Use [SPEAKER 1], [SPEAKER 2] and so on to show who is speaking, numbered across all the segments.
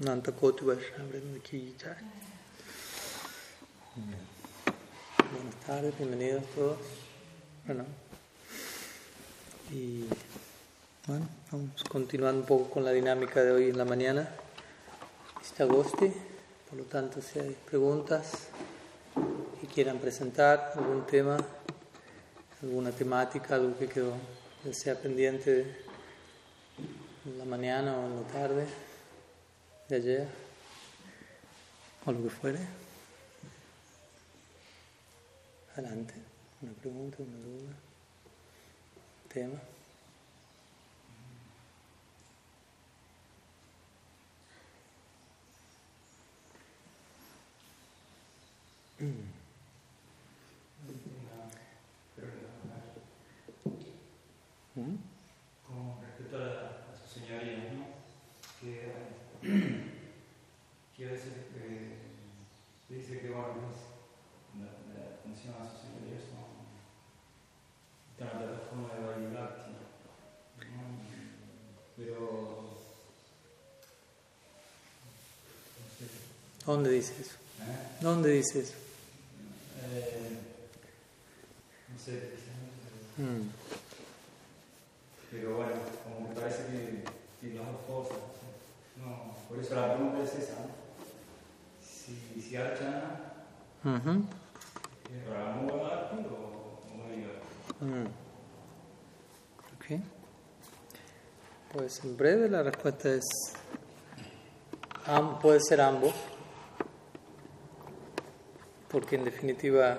[SPEAKER 1] Nanta Koti Vaishnava Ki Jai. Buenas tardes, bienvenidos todos. Bueno, y bueno, vamos continuando un poco con la dinámica de hoy en la mañana. Está Agosti, por lo tanto, si hay preguntas que quieran presentar, algún tema, alguna temática, algo que quedó, que sea pendiente en la mañana o en la tarde de ayer, o lo que fuere. Adelante, una pregunta, una duda, tema.
[SPEAKER 2] ¿Mm? Con respecto a, la, a su señoría, ¿no? Que, que a veces eh, dice que bueno, la, la atención a su señoría es una plataforma de Vaidilakti, ¿no? Pero.
[SPEAKER 1] ¿Dónde dice eso?
[SPEAKER 2] ¿eh?
[SPEAKER 1] ¿Dónde dice eso?
[SPEAKER 2] Eh, no sé,
[SPEAKER 1] Mm.
[SPEAKER 2] pero bueno, como me parece que tiene las dos cosas. No, por eso la pregunta es esa, ¿no? Si, si Archana
[SPEAKER 1] Ujú.
[SPEAKER 2] es Ramanuja o, o Maiga.
[SPEAKER 1] Mm. Ok. Pues en breve la respuesta es am- puede ser ambos, porque en definitiva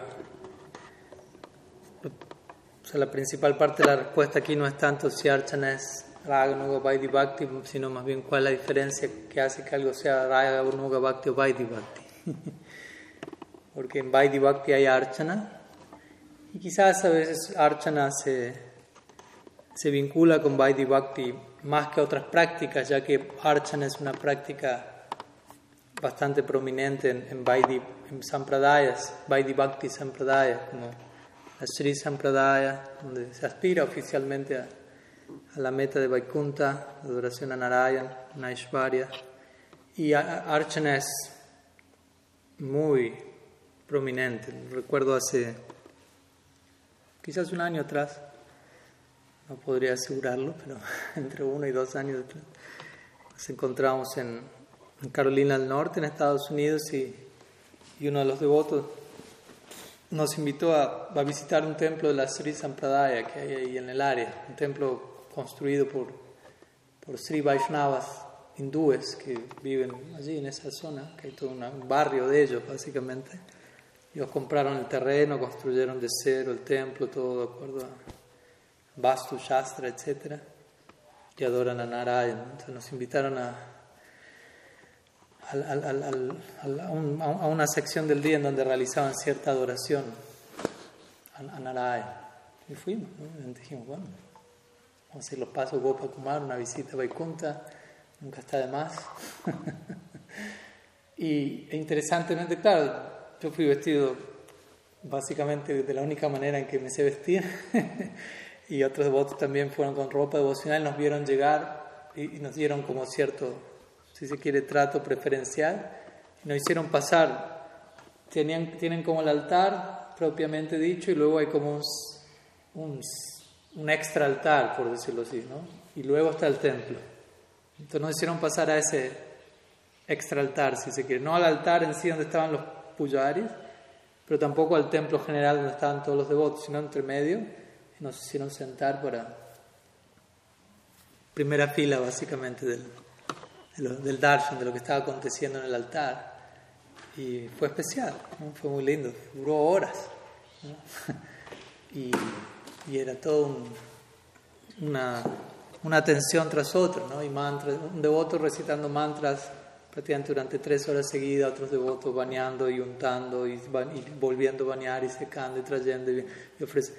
[SPEAKER 1] o sea, la principal parte de la respuesta aquí no es tanto si Archana es Raga, Nuga, Vaidhi Bhakti, sino más bien cuál es la diferencia que hace que algo sea Raga, Nuga, Bhakti o Vaidhi Bhakti. porque en Vaidhi Bhakti hay Archana, y quizás a veces Archana se, se vincula con Vaidhi Bhakti más que otras prácticas, ya que Archana es una práctica bastante prominente en, en Vaidhi en Sampradayas, Vaidhi Bhakti Sampradaya, como la Sri Sampradaya, donde se aspira oficialmente a, a la meta de Vaikunta, la adoración a Narayan, Naishvarya. Y Archana es muy prominente. Recuerdo hace quizás un año atrás, no podría asegurarlo, pero entre uno y dos años atrás, nos encontramos en, en Carolina del Norte, en Estados Unidos, y, y uno de los devotos nos invitó a, a visitar un templo de la Sri Sampradaya que hay ahí en el área, un templo construido por, por Sri Vaishnavas hindúes que viven allí en esa zona, que hay todo un barrio de ellos básicamente. Ellos compraron el terreno, construyeron de cero el templo, todo de acuerdo a Vastu Shastra, etc. Y adoran a Narayana. Entonces nos invitaron a, al- al- a, un- a una sección del día en donde realizaban cierta adoración a, a Narayana. Y fuimos, ¿no? Y dijimos, bueno, hacer los pasos Gopa Kumar, una visita a Vaikunta, nunca está de más. y interesantemente, claro, yo fui vestido básicamente de la única manera en que me sé vestir. y otros devotos también fueron con ropa devocional, nos vieron llegar y, y nos dieron como cierto, si se quiere, trato preferencial. Y nos hicieron pasar. Tenían, tienen como el altar propiamente dicho y luego hay como un, un, un extra altar, por decirlo así, ¿no? Y luego está el templo. Entonces nos hicieron pasar a ese extra altar, si se quiere. No al altar en sí donde estaban los puyaris, pero tampoco al templo general donde estaban todos los devotos, sino entre medio. Y nos hicieron sentar para primera fila, básicamente, del, del darshan, de lo que estaba aconteciendo en el altar. Y fue especial, fue muy lindo, duró horas. Y, y era todo un- una, una atención tras otra, ¿no? Y mantras, un devoto recitando mantras prácticamente durante tres horas seguidas, otros devotos bañando y untando y, y volviendo a bañar y secando y trayendo y, y ofrece-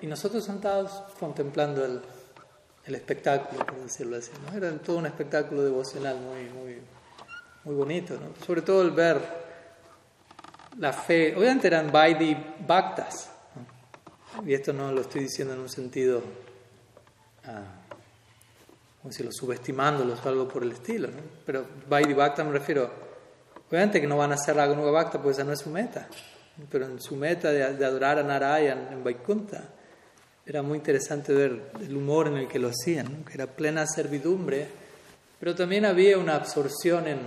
[SPEAKER 1] Y nosotros sentados contemplando el, el espectáculo, por decirlo así, ¿no? Era todo un espectáculo devocional muy, muy, muy bonito, ¿no? Sobre todo el ver la fe, obviamente eran Vaidhi Bhaktas. Y esto no lo estoy diciendo en un sentido como si lo subestimándolos o algo por el estilo. Pero Vaidhi Bhakta me refiero, obviamente que no van a hacer Raganuga Bhakta porque esa no es su meta, pero en su meta de, adorar a Narayan en Vaikunta era muy interesante ver el humor en el que lo hacían, que era plena servidumbre, pero también había una absorción en,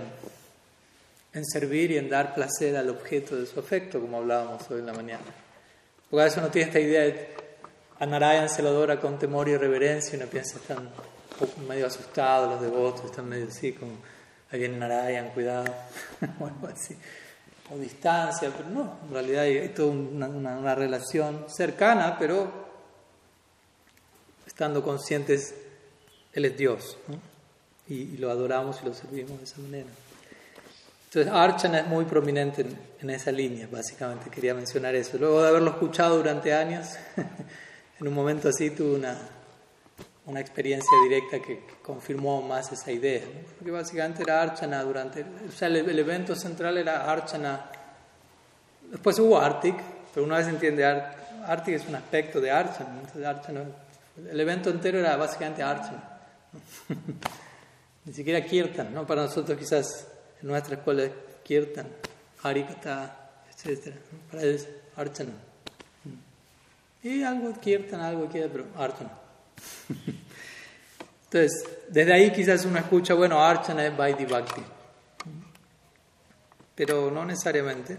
[SPEAKER 1] en servir y en dar placer al objeto de su afecto, como hablábamos hoy en la mañana. Porque a veces uno tiene esta idea de a Narayan se lo adora con temor y reverencia y uno piensa están medio asustados los devotos, están medio así como ahí viene Narayan, cuidado, o algo así, o distancia, pero no, en realidad hay, toda una, relación cercana, pero estando conscientes, Él es Dios, y lo adoramos y lo servimos de esa manera. Entonces, Archana es muy prominente en, esa línea, básicamente, quería mencionar eso. Luego de haberlo escuchado durante años, en un momento así tuve una, una experiencia directa que, confirmó más esa idea. Porque básicamente era Archana durante. O sea, el, evento central era Archana. Después hubo Arctic, pero una vez entiende, Arctic es un aspecto de Archana. Entonces, Archana el evento entero era básicamente Archana. Ni siquiera Kirtan, ¿no? Para nosotros quizás en nuestra escuela Kirtan, Harikata, etc. Para ellos, Archana. Y algo Kirtan, algo que pero Archana. Entonces, desde ahí quizás uno escucha, bueno, Archana es Vaidhi Bhakti. Pero no necesariamente.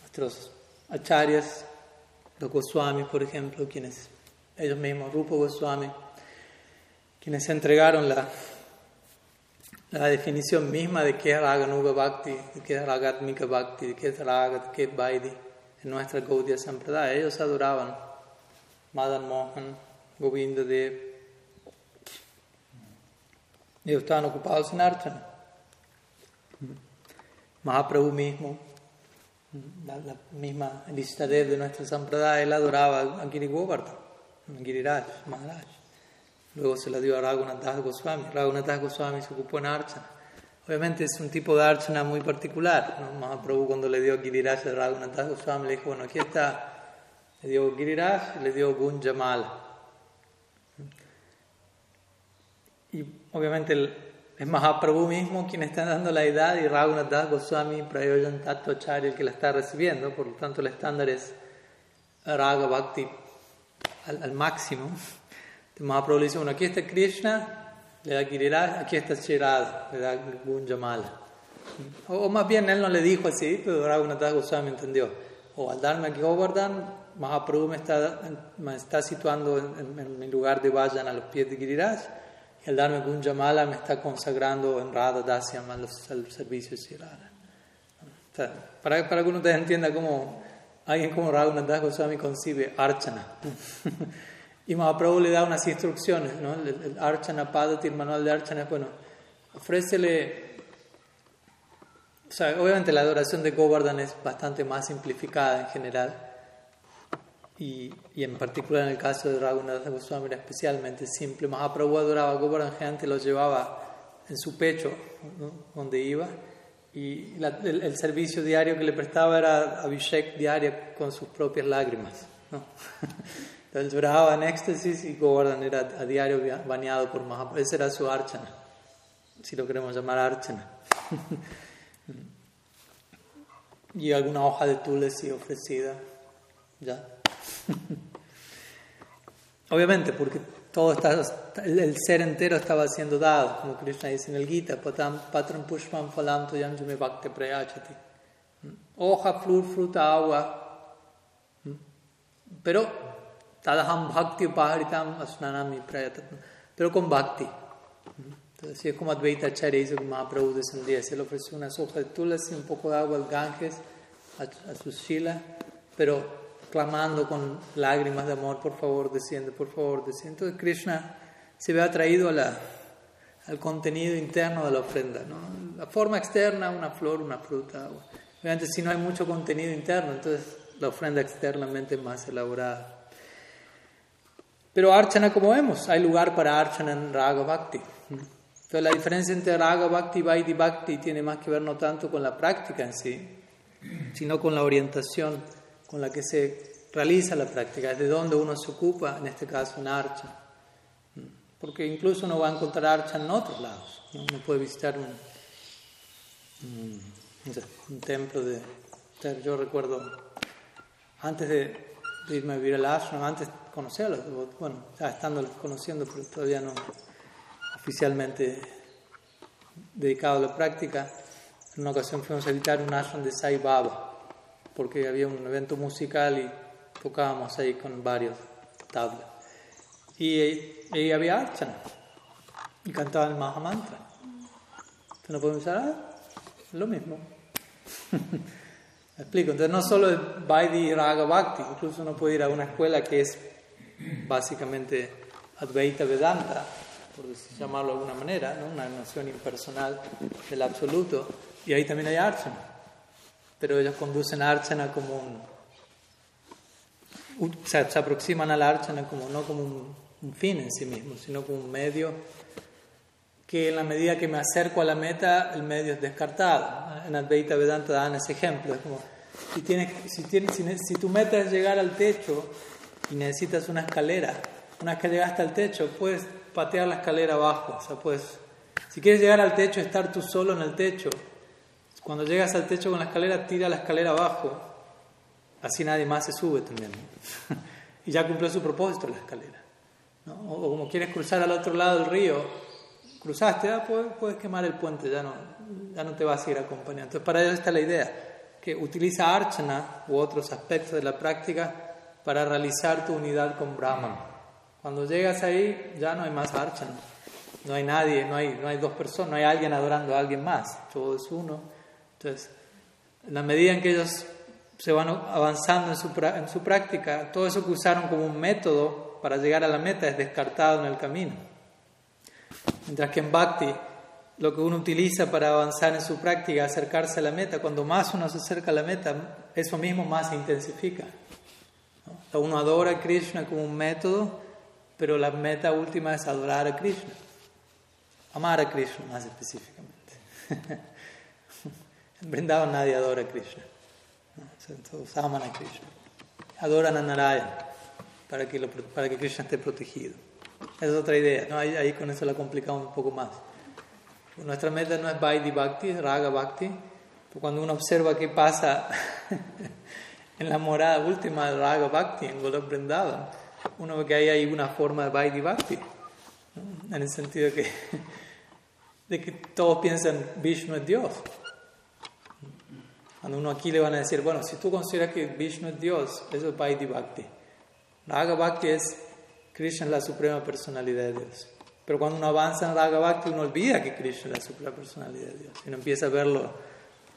[SPEAKER 1] Nuestros acharyas, los Goswamis, por ejemplo, quienes, ellos mismos, Rupa Goswami, quienes entregaron la la definición misma de qué es Bhakti, de qué es Ragatmika Bhakti, de qué es Ragat, de qué es en nuestra Gaudiya Sampradaya. Ellos adoraban Madan Mohan, Govinda Dev. Ellos estaban ocupados en Archana. Mahaprabhu mismo, la, misma lista de nuestra Sampradaya, él adoraba a Giri Govardhan, a Giriraj, Maharaj. Luego se la dio a Raghunath Goswami. Raghunath Goswami se ocupó en Archana. Obviamente es un tipo de Archana muy particular. ¿no? Mahaprabhu cuando le dio Giriraj a Raghunath Goswami le dijo, bueno, aquí está, le dio Giriraj le dio Gunjamala. Y obviamente es Mahaprabhu mismo quien está dando la edad y Raghunath Goswami Prayojan Acharya el que la está recibiendo. Por lo tanto el estándar es Raga Bhakti al, al máximo. Mahaprabhu le dice, bueno, aquí está Krishna, le da Giriraj, aquí está Shirad, le da Gunjamala. O, o, más bien, él no le dijo así, pero Raghunath Goswami entendió. O al darme aquí Govardhan, Mahaprabhu me está, me está situando en, mi lugar de Vajan a los pies de Giriraj, y al darme Gunjamala me está consagrando en Radha Dasyam al servicio de Shirada. Para, para que uno te entienda cómo alguien como Raghunath Goswami concibe Archana. Y Mahaprabhu le da unas instrucciones, ¿no? El, Archana Padati, el manual de Archana, bueno, ofrécele. O sea, obviamente la adoración de Govardhan es bastante más simplificada en general. Y, y en particular en el caso de Raghunath Goswami era especialmente simple. Mahaprabhu adoraba a Govardhan, gente lo llevaba en su pecho, donde iba. Y el, el, servicio diario que le prestaba era Abhishek diario con sus propias lágrimas. ¿no? Entonces lloraba en éxtasis y Govardhan era a diario bañado por Mahaprabhu. Ese era su archana, si lo queremos llamar archana. y alguna hoja de tulsi ofrecida, ya. Obviamente, porque todo está, el ser entero estaba siendo dado, como Krishna dice en el Gita, patram pushpam falam yanjume bhakti prayachati. Hoja, flor, fruta, agua. Pero Tadaham bhakti upaharitam asnanami prayatatma. Pero con bhakti. Entonces, así es como Advaita Acharya hizo que Mahaprabhu descendía. Se le ofreció una soja de tulasi, un poco de agua al Ganges, a, a su shila, pero clamando con lágrimas de amor, por favor, desciende, por favor, desciende. Entonces, Krishna se ve atraído a la, al contenido interno de la ofrenda. ¿no? La forma externa, una flor, una fruta. Obviamente, si no hay mucho contenido interno, entonces la ofrenda externamente es más elaborada. Pero Archana, como vemos, hay lugar para Archana en Raga Bhakti. Entonces, la diferencia entre Raga Bhakti y Vaidhi Bhakti tiene más que ver no tanto con la práctica en sí, sino con la orientación con la que se realiza la práctica, de donde uno se ocupa, en este caso en Archa. Porque incluso uno va a encontrar Archa en otros lados. Uno puede visitar un, un, templo de... Yo recuerdo, antes de, irme a vivir al ashram, antes de conocerlos, bueno, ya estando conociendo, pero todavía no oficialmente dedicado a la práctica, en una ocasión fuimos a visitar un ashram de Sai Baba, porque había un evento musical y tocábamos ahí con varios tablas. Y ahí había archana y cantaban el Mahamantra. Entonces no podemos usar ah, lo mismo. Explico. Entonces no solo es Vaidhi Raga Bhakti, incluso uno puede ir a una escuela que es básicamente Advaita Vedanta, por llamarlo de alguna manera, una noción impersonal del absoluto, y ahí también hay archana. Pero ellos conducen a archana como un. O sea, se aproximan a la archana como, no como un, un fin en sí mismo, sino como un medio que en la medida que me acerco a la meta, el medio es descartado. En Advaita Vedanta dan ese ejemplo. Es como, si, tienes, si, tienes, si, tu meta es llegar al techo y necesitas una escalera, una vez que llegaste al techo, puedes patear la escalera abajo. O sea, puedes, si quieres llegar al techo, estar tú solo en el techo, cuando llegas al techo con la escalera, tira la escalera abajo. Así nadie más se sube también. y ya cumplió su propósito la escalera. O como quieres cruzar al otro lado del río, cruzaste, ah, puedes, quemar el puente, ya no, ya no te vas a ir acompañando. Entonces, para eso está la idea, que utiliza archana u otros aspectos de la práctica para realizar tu unidad con Brahman. Cuando llegas ahí, ya no hay más archana, no hay nadie, no hay, no hay dos personas, no hay alguien adorando a alguien más, todo es uno. Entonces, en la medida en que ellos se van avanzando en su, en su práctica, todo eso que usaron como un método para llegar a la meta es descartado en el camino. Mientras que en Bhakti, lo que uno utiliza para avanzar en su práctica, acercarse a la meta, cuando más uno se acerca a la meta, eso mismo más se intensifica. Uno adora a Krishna como un método, pero la meta última es adorar a Krishna. Amar a Krishna más específicamente. en Vrindavan nadie adora a Krishna. Todos aman a Krishna. Adoran a Narayana para que, para que Krishna esté protegido. Esa es otra idea, ¿no? ahí, con eso la complicamos un poco más. Nuestra meta no es Vaidhi Bhakti, Raga Bhakti. Cuando uno observa qué pasa en la morada última de Raga Bhakti, en Golok uno ve que ahí hay una forma de Vaidhi Bhakti. En el sentido que, de que todos piensan Vishnu es Dios. Cuando uno aquí le van a decir, bueno, si tú consideras que Vishnu es Dios, eso es Vaidhi Bhakti. Raga Bhakti es Krishna la suprema personalidad de Dios. Pero cuando uno avanza en Raga Bhakti, uno olvida que Krishna es la suprema personalidad de Dios. Y uno empieza a verlo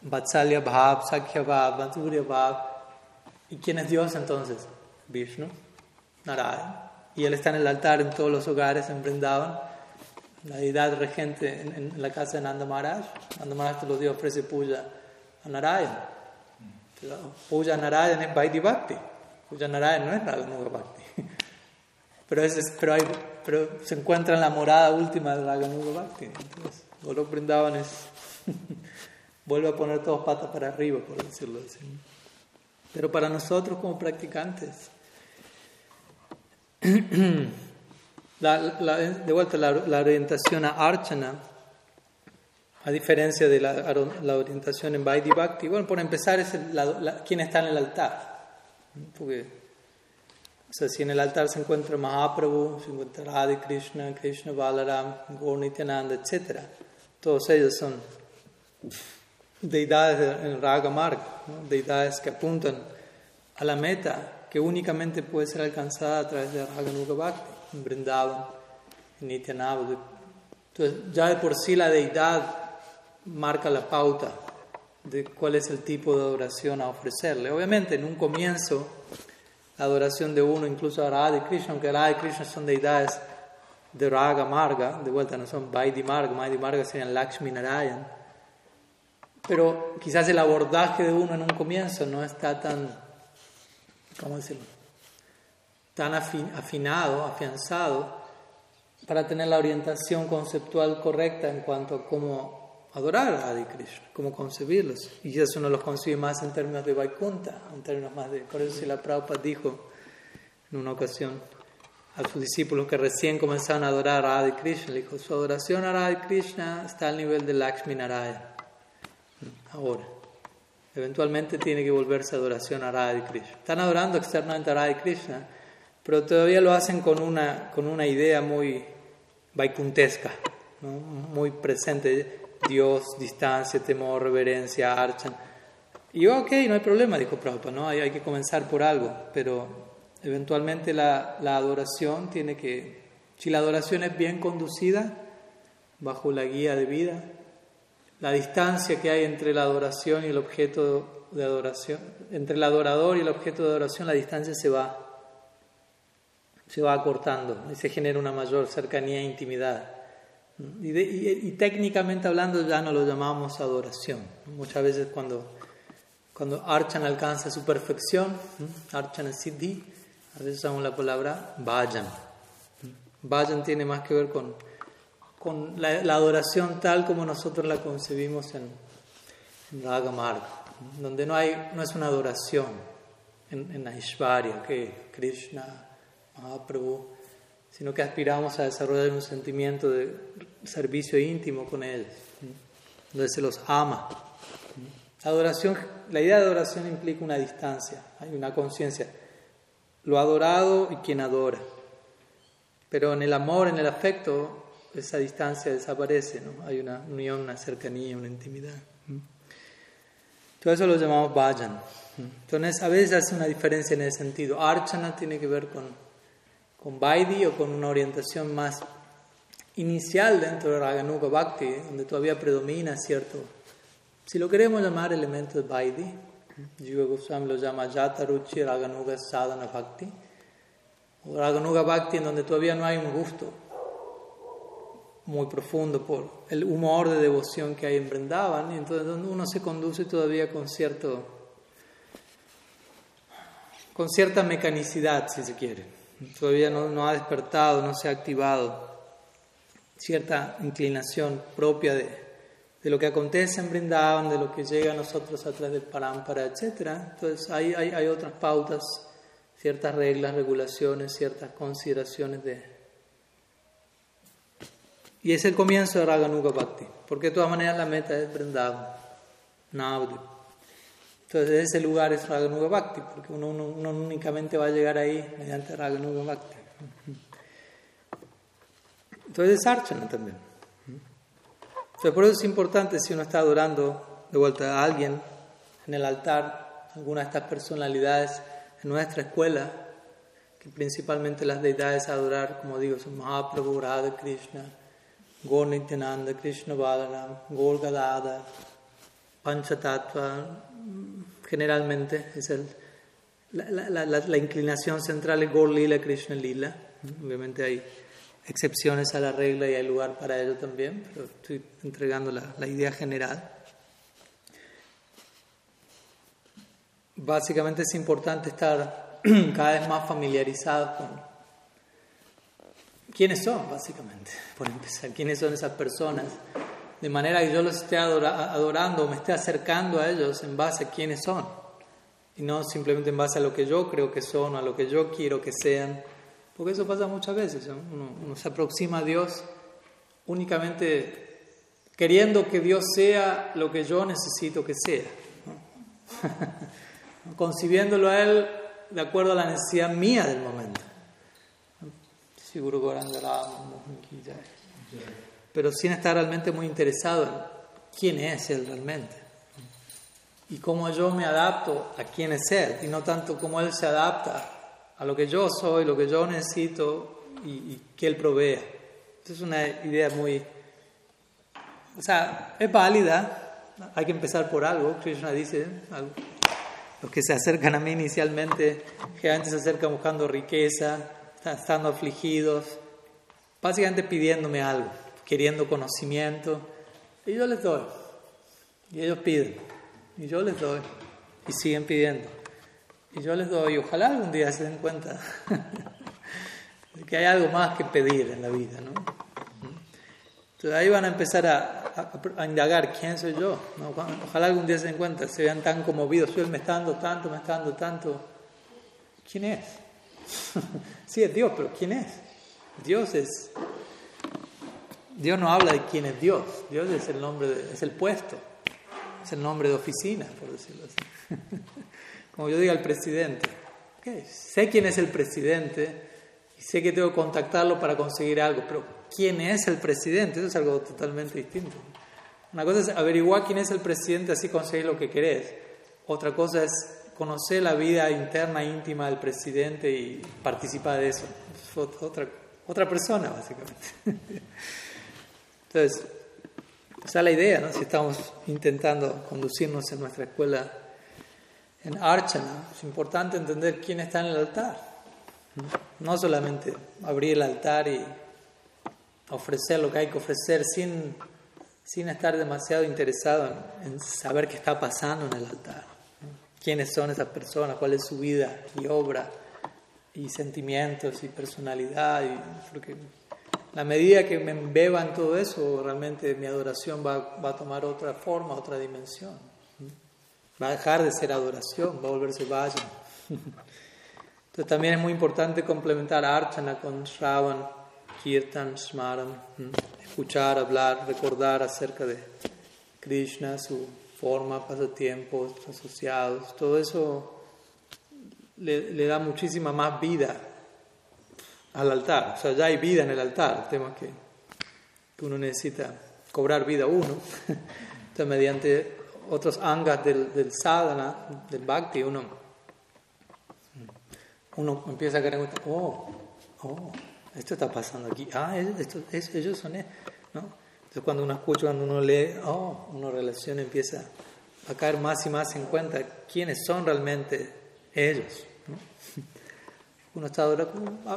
[SPEAKER 1] Vatsalya Bhav, Sakya Bhav, Madhurya Bhav. ¿Y quién es Dios entonces? Vishnu, Narayana. Y él está en el altar en todos los hogares en Vrindavan. La deidad regente en, la casa de Nanda Maharaj. Nanda Maharaj todos los días ofrece puya a Narayana. Puya Narayana es Vaidhi Bhakti. Puya Narayana no es Raganuga Bhakti. Pero, es, pero, hay, pero se encuentra en la morada última de la Ganuga Bhakti. Entonces, Golok Brindavan es. vuelve a poner todos patas para arriba, por decirlo así. Pero para nosotros, como practicantes, la, de vuelta la, orientación a Archana, a diferencia de la, la orientación en Vaidhi Bhakti, bueno, por empezar es quién está en el altar. Porque sea, si en el altar se encuentra Mahaprabhu, se encuentra Radha Krishna, Krishna Balaram, Gaurnityananda, etc. Todos ellos son deidades en Raga Marg, deidades que apuntan a la meta que únicamente puede ser alcanzada a través de Raga Nuga Bhakti, en Vrindavan, en Nityananda. Entonces, ya de por sí la deidad marca la pauta de cuál es el tipo de adoración a ofrecerle. Obviamente, en un comienzo la adoración de uno, incluso a Radha y Krishna, aunque Radha y Krishna son deidades de Raga Marga, de vuelta no son Vaidhi Marga, Vaidhi Marga serían Lakshmi Narayan. Pero quizás el abordaje de uno en un comienzo no está tan, ¿cómo decirlo? Tan afinado, afianzado, para tener la orientación conceptual correcta en cuanto a cómo adorar a y Krishna, cómo concebirlos. Y eso no los concibe más en términos de Vaikuntha, en términos más de... Por eso si la Prabhupada dijo en una ocasión a sus discípulos que recién comenzaron a adorar a y Krishna, le dijo, su adoración a y Krishna está al nivel de Lakshmi Narayana. Ahora. Eventualmente tiene que volverse adoración a Radha Krishna. Están adorando externamente a Radha Krishna, pero todavía lo hacen con una, con una idea muy vaikuntesca, muy presente. Dios, distancia, temor, reverencia, archan. Y yo, ok, no hay problema, dijo Prabhupada, ¿no? hay, hay que comenzar por algo, pero eventualmente la, la adoración tiene que, si la adoración es bien conducida, bajo la guía de vida, la distancia que hay entre la adoración y el objeto de adoración, entre el adorador y el objeto de adoración, la distancia se va, se va acortando y se genera una mayor cercanía e intimidad. Y, técnicamente hablando ya no lo llamamos adoración. Muchas veces cuando, cuando Archan alcanza su perfección, Archan Siddhi, a veces usamos la palabra Vajan. Vajan tiene más que ver con con la, adoración tal como nosotros la concebimos en, en Raga donde no, hay, no es una adoración en, en Aishwarya, que Krishna, Mahaprabhu, sino que aspiramos a desarrollar un sentimiento de servicio íntimo con Él, donde se los ama. Adoración, la idea de adoración implica una distancia, hay una conciencia, lo adorado y quien adora. Pero en el amor, en el afecto, esa distancia desaparece, ¿no? hay una unión, una cercanía, una intimidad. Todo eso lo llamamos vayan. Entonces, a veces hace una diferencia en ese sentido. Archana tiene que ver con, con Vaidhi o con una orientación más inicial dentro de Raganuga Bhakti, donde todavía predomina cierto, si lo queremos llamar elemento de Vaidhi, Jiva Goswami lo llama Yata Ruchi Raganuga Sadhana Bhakti, o Raganuga Bhakti en donde todavía no hay un gusto, muy profundo por el humor de devoción que hay en Brindavan, y entonces uno se conduce todavía con cierto con cierta mecanicidad, si se quiere. Todavía no, no ha despertado, no se ha activado cierta inclinación propia de, de, lo que acontece en Brindavan, de lo que llega a nosotros a través del Parampara, etc. Entonces hay, hay, hay otras pautas, ciertas reglas, regulaciones, ciertas consideraciones de, y es el comienzo de Raganuga Bhakti, porque de todas maneras la meta es Vrindavan, Navadvip. Entonces ese lugar es Raganuga Bhakti, porque uno, únicamente va a llegar ahí mediante Raganuga Bhakti. Entonces es Archana también. Entonces por eso es importante si uno está adorando de vuelta a alguien en el altar, alguna de estas personalidades en nuestra escuela, que principalmente las deidades a adorar, como digo, son Mahaprabhu, Radha Krishna, Gaur Nityananda, Krishna Balaram, Gaur Gadada, Panchatattva, generalmente es el, la, inclinación central es Gaur Lila, Krishna Lila. Obviamente hay excepciones a la regla y hay lugar para ello también, pero estoy entregando la, idea general. Básicamente es importante estar cada vez más familiarizados con quiénes son, básicamente, por empezar, quiénes son esas personas, de manera que yo los esté adorando o me esté acercando a ellos en base a quiénes son, y no simplemente en base a lo que yo creo que son, o a lo que yo quiero que sean, porque eso pasa muchas veces, uno, se aproxima a Dios únicamente queriendo que Dios sea lo que yo necesito que sea, concibiéndolo a Él de acuerdo a la necesidad mía del momento. Pero sin estar realmente muy interesado en quién es Él realmente. Y cómo yo me adapto a quién es Él. Y no tanto cómo Él se adapta a lo que yo soy, lo que yo necesito y, que Él provea. es una idea muy... O sea, es válida. Hay que empezar por algo. Krishna dice, los que se acercan a mí inicialmente, que antes se acercan buscando riqueza, estando afligidos, básicamente pidiéndome algo, queriendo conocimiento, y yo les doy. Y ellos piden, y yo les doy, y siguen pidiendo. Y yo les doy, y ojalá algún día se den cuenta de que hay algo más que pedir en la vida, ¿no? Entonces ahí van a empezar a, a, indagar quién soy yo. Ojalá algún día se den cuenta, se vean tan conmovidos, Él me está dando tanto, me está dando tanto. ¿Quién es? sí, es Dios, pero ¿quién es? Dios es... Dios no habla de quién es Dios, Dios es el nombre, es el puesto, es el nombre de oficina, por decirlo así. Como yo diga el presidente, sé quién es el presidente y sé que tengo que contactarlo para conseguir algo, pero quién es el presidente, eso es algo totalmente distinto. Una cosa es averiguar quién es el presidente, así conseguir lo que querés. Otra cosa es conocer la vida interna, íntima del presidente y participar de eso. Es otra persona, básicamente. Entonces, esa es la idea, ¿no? Si estamos intentando conducirnos en nuestra escuela en Archana, es importante entender quién está en el altar. No solamente abrir el altar y ofrecer lo que hay que ofrecer sin, sin estar demasiado interesado en, saber qué está pasando en el altar. ¿Quiénes son esas personas? ¿Cuál es su vida y obra? Y sentimientos y personalidad. Y, porque la medida que me embeba en todo eso, realmente mi adoración va, va a tomar otra forma, otra dimensión. Va a dejar de ser adoración, va a volverse vayan. Entonces también es muy importante complementar Archana con Shravan kirtan, smaran, escuchar, hablar, recordar acerca de Krishna, su forma, pasatiempos, asociados, todo eso le, da muchísima más vida al altar. O sea, ya hay vida en el altar, el tema es que, uno necesita cobrar vida uno. Entonces, mediante otros angas del, del sadhana, del bhakti, uno, uno empieza a querer, oh, oh, esto está pasando aquí, ah, esto, ellos son, ¿no? Entonces cuando uno escucha, cuando uno lee, oh, una relación empieza a caer más y más en cuenta quiénes son realmente ellos. Uno está ahora,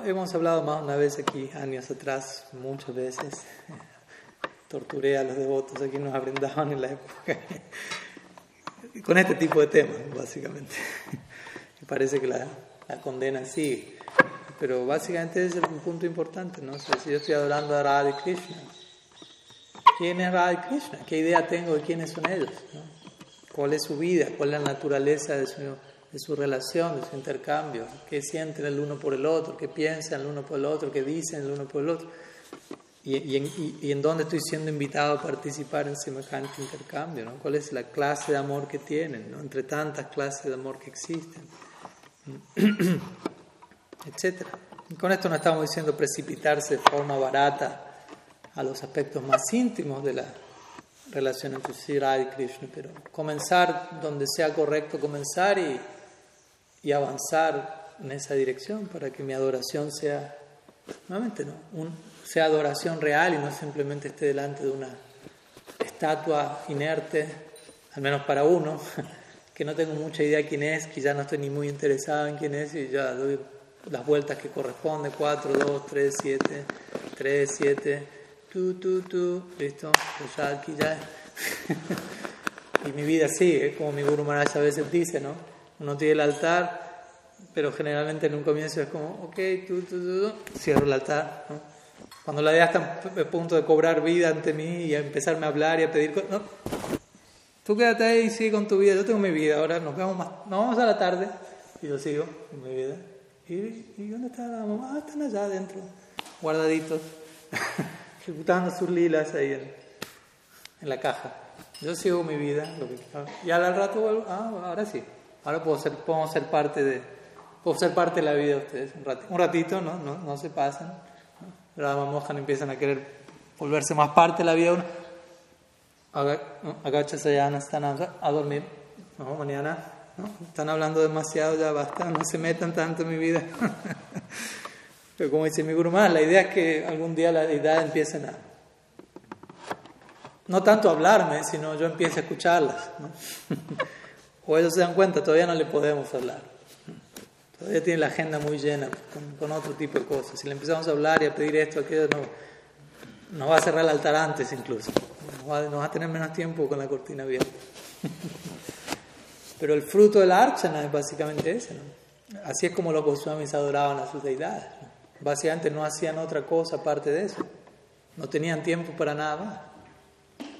[SPEAKER 1] hemos hablado más una vez aquí, años atrás, muchas veces, torturé a los devotos aquí nos brindaban en la época, con este tipo de temas, básicamente. Me parece que la, condena sigue. Pero básicamente es un punto importante, ¿no? si yo estoy adorando a Radha Krishna, ¿quién es Radha Krishna? ¿Qué idea tengo de quiénes son ellos? ¿Cuál es su vida? ¿Cuál es la naturaleza de su, de su relación, de su intercambio? ¿Qué sienten el uno por el otro? ¿Qué piensan el uno por el otro? ¿Qué dicen el uno por el otro? Y, y, en, y, en, dónde estoy siendo invitado a participar en semejante intercambio, ¿no? ¿Cuál es la clase de amor que tienen, ¿no? entre tantas clases de amor que existen? etc. con esto no estamos diciendo precipitarse de forma barata a los aspectos más íntimos de la relación entre Sri y Krishna, pero comenzar donde sea correcto comenzar y, y avanzar en esa dirección para que mi adoración sea, nuevamente, ¿no? Un, sea adoración real y no simplemente esté delante de una estatua inerte, al menos para uno, que no tengo mucha idea quién es, que ya no estoy ni muy interesado en quién es y ya doy las vueltas que corresponden, 4, 2, 3, 7, 3, 7, tú, tú, tú, listo, pues ya aquí ya. y mi vida sigue, como mi Guru Maharaj a veces dice, ¿no? Uno tiene el altar, pero generalmente en un comienzo es como, ok, tú, tú, tú, cierro el altar. Cuando la idea está a punto de cobrar vida ante mí y a empezarme a hablar y a pedir cosas, no, tú quédate ahí y sigue con tu vida, yo tengo mi vida, ahora nos vemos más, nos vamos a la tarde y yo sigo con mi vida. ¿Y, dónde está la mamá? Ah, están allá adentro, guardaditos, ejecutando sus lilas ahí en, la caja. Yo sigo mi vida, lo que, y al rato vuelvo, ah, ahora sí, ahora puedo ser, podemos ser parte de, puedo ser parte de la vida de ustedes, un ratito, un ratito ¿no? No, no se pasan. Pero Mohan empiezan a querer volverse más parte de la vida. Agacha Sayana están a dormir, no, mañana están hablando demasiado, ya basta, no se metan tanto en mi vida. Pero como dice mi Guru la idea es que algún día la deidad empiecen a, no tanto hablarme, sino yo empiece a escucharlas. o ellos se dan cuenta, todavía no le podemos hablar. Todavía tiene la agenda muy llena con, otro tipo de cosas. Si le empezamos a hablar y a pedir esto, aquello, no, nos va a cerrar el altar antes incluso. Nos va, a tener menos tiempo con la cortina abierta. Pero el fruto de la archana es básicamente ese. ¿no? Así es como los Goswamis adoraban a sus deidades. Básicamente no hacían otra cosa aparte de eso. No tenían tiempo para nada más.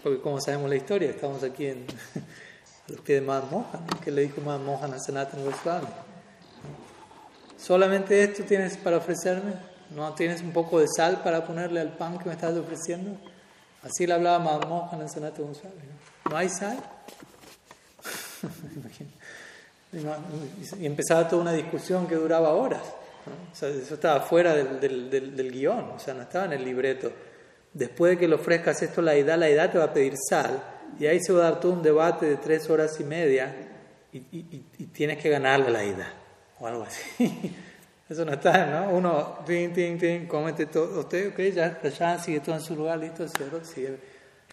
[SPEAKER 1] porque como sabemos la historia, estamos aquí en Madhan Mohan, que le dijo Mohan a Sanatan Goswami. Solamente esto tienes para ofrecerme, no tienes un poco de sal para ponerle al pan que me estás ofreciendo. Así le hablaba Mohan a Sanatan Goswami. ¿No, ¿No hay sal? y empezaba toda una discusión que duraba horas. O sea, eso estaba fuera del, del, del, guion, o sea, no estaba en el libreto. Después de que le ofrezcas esto la edad, la edad te va a pedir sal, y ahí se va a dar todo un debate de tres horas y media, y, y, y tienes que ganarle la edad, o algo así. Eso no está, ¿no? Uno, ting, ting, ting, comete todo, usted, ok, ya, ya sigue todo en su lugar, listo, sigue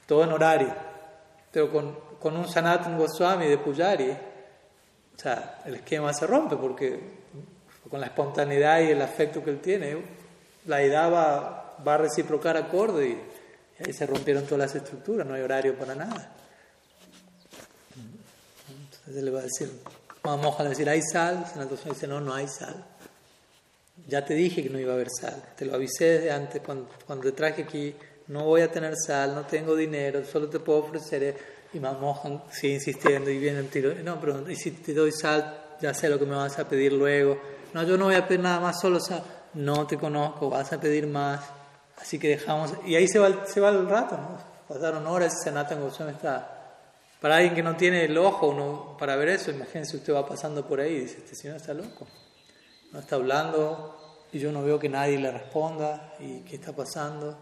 [SPEAKER 1] todo en horario. Pero con, con un Sanatan Goswami de Pujari, o sea, el esquema se rompe porque con la espontaneidad y el afecto que él tiene, la edad va, va a reciprocar acorde y, ahí se rompieron todas las estructuras, no hay horario para nada. Entonces le va a decir, vamos a decir, ¿hay sal? Sanatoswami dice, no, no hay sal. Ya te dije que no iba a haber sal, te lo avisé desde antes, cuando, cuando te traje aquí, no voy a tener sal, no tengo dinero, solo te puedo ofrecer. Y Mohan sigue insistiendo y viene el tiro, no, pero y si te doy sal, ya sé lo que me vas a pedir luego. No, yo no voy a pedir nada más, solo sal. No te conozco, vas a pedir más. Así que dejamos, y ahí se va, se va el rato, ¿no? Pasaron horas y Sanatan Goswami está. Para alguien que no tiene el ojo uno, para ver eso, imagínense usted va pasando por ahí y dice, este señor está loco. No está hablando y yo no veo que nadie le responda y qué está pasando.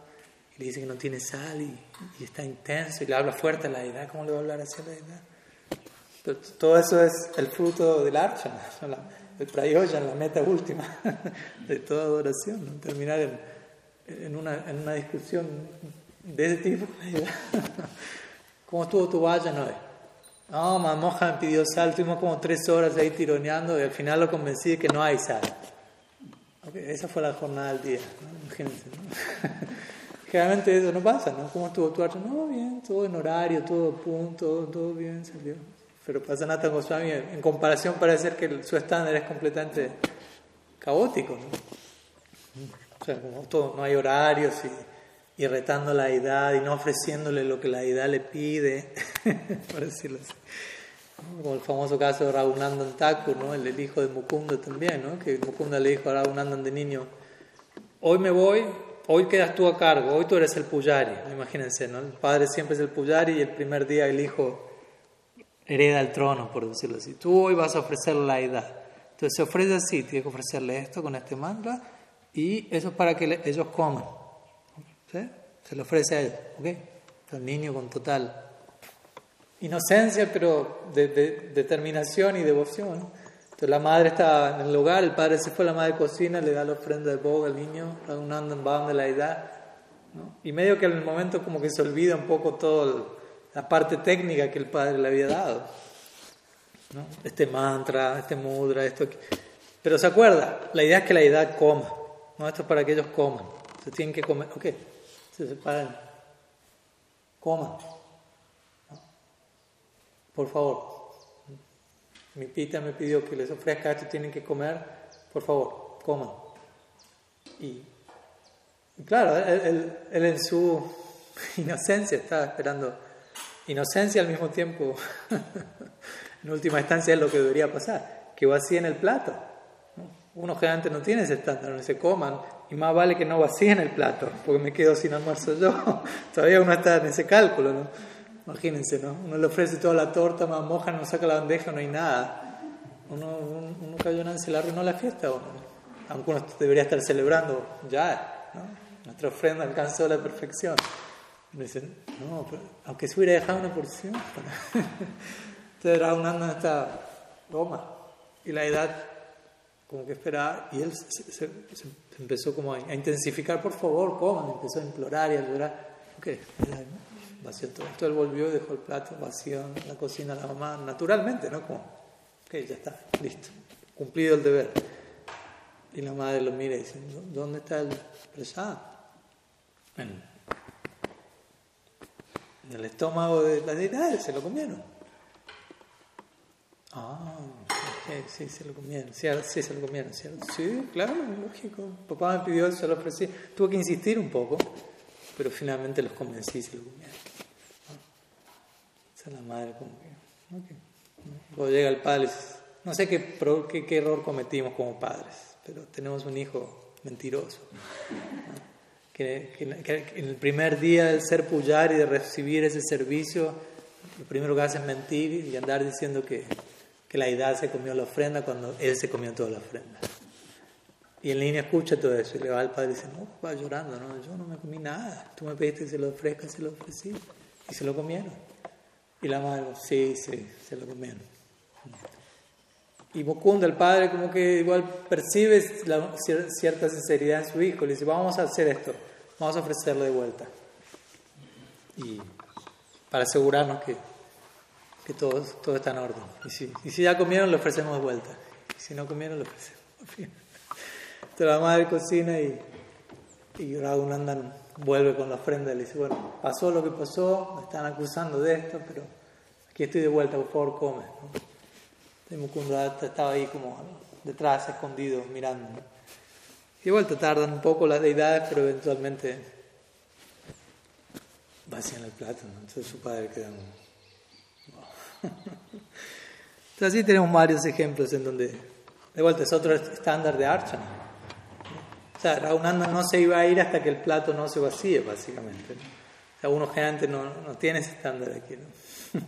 [SPEAKER 1] Y le dice que no tiene sal y, está intenso y le habla fuerte a la deidad. ¿Cómo le va a hablar así a la deidad? todo eso es el fruto del archana, el prayoya, la meta última de toda adoración, terminar en, en, una, en, una, discusión de ese tipo. ¿Cómo estuvo tu valla hoy? No, Mamoja me pidió sal, estuvimos como tres horas ahí tironeando y al final lo convencí de que no hay sal. esa fue la jornada del día, imagínense. Generalmente eso no pasa, ¿no? ¿Cómo estuvo tu archa? No, bien, todo en horario, todo punto, todo bien, salió. Pero pasa Nata Goswami, en comparación parece ser que su estándar es completamente caótico, ¿no? O sea, como todo, no hay horarios y, y retando la edad y no ofreciéndole lo que la edad le pide, por decirlo así. Como el famoso caso de Raghunandan Thakur, ¿no? el, hijo de Mukunda también, ¿no? que Mukunda le dijo a Raghunandan de niño, hoy me voy, hoy quedas tú a cargo, hoy tú eres el puyari, imagínense, ¿no? El padre siempre es el puyari y el primer día el hijo hereda el trono, por decirlo así. Tú hoy vas a ofrecerle la edad. Entonces se ofrece así, tiene que ofrecerle esto con este mantra y eso es para que ellos coman. Se le ofrece a ellos, ¿ok? El niño con total inocencia, pero de, determinación y devoción. Entonces la madre está en el hogar, el padre se fue, la madre cocina, le da la ofrenda de boga al niño, un andan de la edad. Y medio que en el momento como que se olvida un poco toda la parte técnica que el padre le había dado. Este mantra, este mudra, esto. Pero se acuerda, la idea es que la edad coma. ¿No? Esto es para que ellos coman. Se tienen que comer. Ok, se separan. Coman. Por favor, mi pita me pidió que les ofrezca esto, tienen que comer, por favor, coman. Y, claro, él, en su inocencia estaba esperando, inocencia al mismo tiempo, en última instancia es lo que debería pasar, que vacíen el plato. Uno generalmente no tiene ese estándar, no se coman, y más vale que no vacíen el plato, porque me quedo sin almuerzo yo. Todavía uno está en ese cálculo, ¿no? Imagínense, ¿no? Uno le ofrece toda la torta, más moja, no saca la bandeja, no hay nada. Uno, cayó en se le arruinó la fiesta, ¿no? aunque uno debería estar celebrando ya, ¿no? Nuestra ofrenda alcanzó la perfección. Dicen, no, aunque se hubiera dejado una porción. Entonces era en esta goma. Y la edad, como que esperaba, y él se, empezó como a, intensificar, por favor, coman, empezó a implorar y a llorar. Ok, vació todo. Entonces él volvió y dejó el plato vacío en la cocina la mamá, naturalmente, ¿no? Como, ok, ya está, listo, cumplido el deber. Y la madre lo mira y dice, ¿dónde está el presado? En, el estómago de la deidad, se lo comieron. Ah, sí, se lo comieron, sí, sí se lo comieron, sí, claro, lógico. Papá me pidió, se lo ofrecí. Tuve que insistir un poco, pero finalmente los convencí y se lo comieron. O sea, la madre como que, okay. Luego llega el padre, no sé qué, qué, qué, error cometimos como padres, pero tenemos un hijo mentiroso. Que, que, en el primer día del ser puyar y de recibir ese servicio, lo primero que hace es mentir y andar diciendo que, que la edad se comió la ofrenda cuando él se comió toda la ofrenda. Y el niño escucha todo eso y le va al padre y dice, no, va llorando, no, yo no me comí nada, tú me pediste que se lo ofrezca, se lo ofrecí. Y se lo comieron. Y la madre, sí, sí, se lo comieron. Y Mukunda, el padre, como que igual percibe cierta sinceridad en su hijo. Le dice, vamos a hacer esto, vamos a ofrecerlo de vuelta. Y para asegurarnos que, que todo, todo está en orden. Y si, y si ya comieron, lo ofrecemos de vuelta. Y si no comieron, lo ofrecemos. Entonces la madre cocina y, y Raghunandan vuelve con la ofrenda y le dice, bueno, pasó lo que pasó, me están acusando de esto, pero aquí estoy de vuelta, por favor, come. ¿no? Y Mukunda estaba ahí como detrás, escondido, mirando. Y de vuelta tardan un poco las deidades, pero eventualmente vacían el plato. ¿no? Entonces su padre queda... Entonces así tenemos varios ejemplos en donde, de vuelta, es otro estándar de archana. O sea, Raunanda no se iba a ir hasta que el plato no se vacíe, básicamente. O sea, uno generalmente no, no tiene ese estándar aquí. ¿no?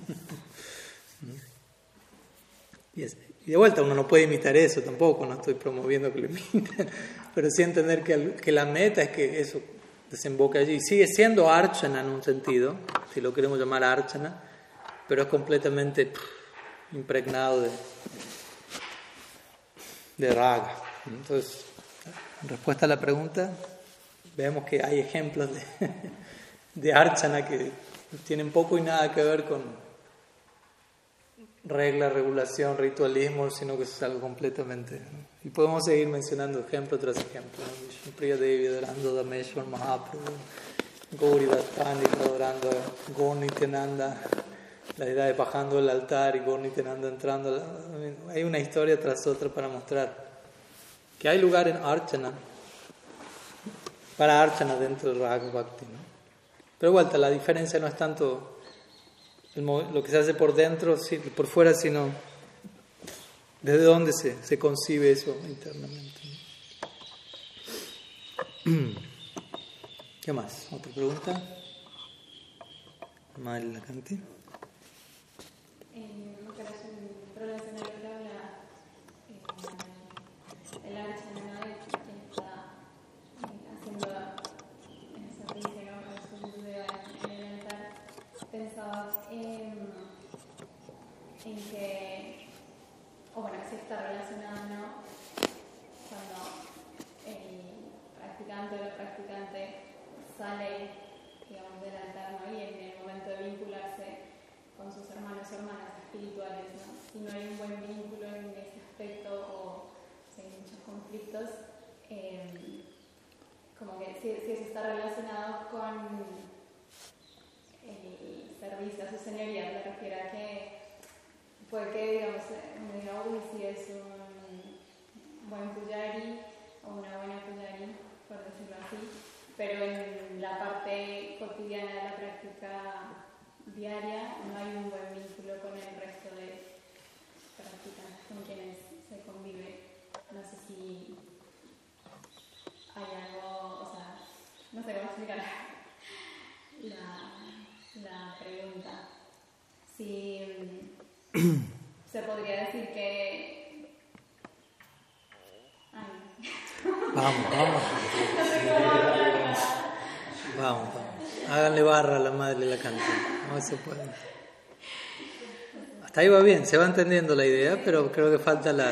[SPEAKER 1] y, y, de vuelta, uno no puede imitar eso tampoco, no estoy promoviendo que lo imiten, pero sí entender que, que la meta es que eso desemboque allí. Sigue siendo archana en un sentido, si lo queremos llamar archana, pero es completamente impregnado de, de raga. Entonces, en respuesta a la pregunta, vemos que hay ejemplos de, de archana que tienen poco y nada que ver con regla, regulación, ritualismo, sino que es algo completamente. Y podemos seguir mencionando ejemplo tras ejemplo. ¿no? Priya Devi adorando a Dameshwar Mahaprabhu, Gauri Bhattani adorando a la idea de bajando el altar y Gornityananda entrando. Hay una historia tras otra para mostrar que hay lugar en Archana, para Archana dentro del Raga Bhakti. ¿no? Pero vuelta, la diferencia no es tanto lo que se hace por dentro, por fuera, sino desde dónde se, se concibe eso internamente. ¿Qué más? ¿Otra pregunta? Mal la cantidad.
[SPEAKER 3] En que, o bueno, si está relacionado o no, cuando el practicante o la practicante sale, digamos, del altar ¿no? y en el momento de vincularse con sus hermanos o hermanas espirituales, ¿no? si no hay un buen vínculo en ese aspecto o si hay muchos conflictos, eh, como que si, si, eso está relacionado con el servicio a su señoría, me refiero a que puede que, digamos, me diga, uy, si es un buen puyari o una buena puyari, por decirlo así, pero en la parte cotidiana de la práctica diaria no hay un buen vínculo con el resto de practicantes con quienes se convive. No sé si hay algo, o sea, no sé cómo explicar la, la pregunta. Si se podría decir que...
[SPEAKER 1] Vamos, vamos. vamos, vamos. Háganle barra a la madre de la canta. No se puede. Hasta ahí va bien, se va entendiendo la idea, pero creo que falta la,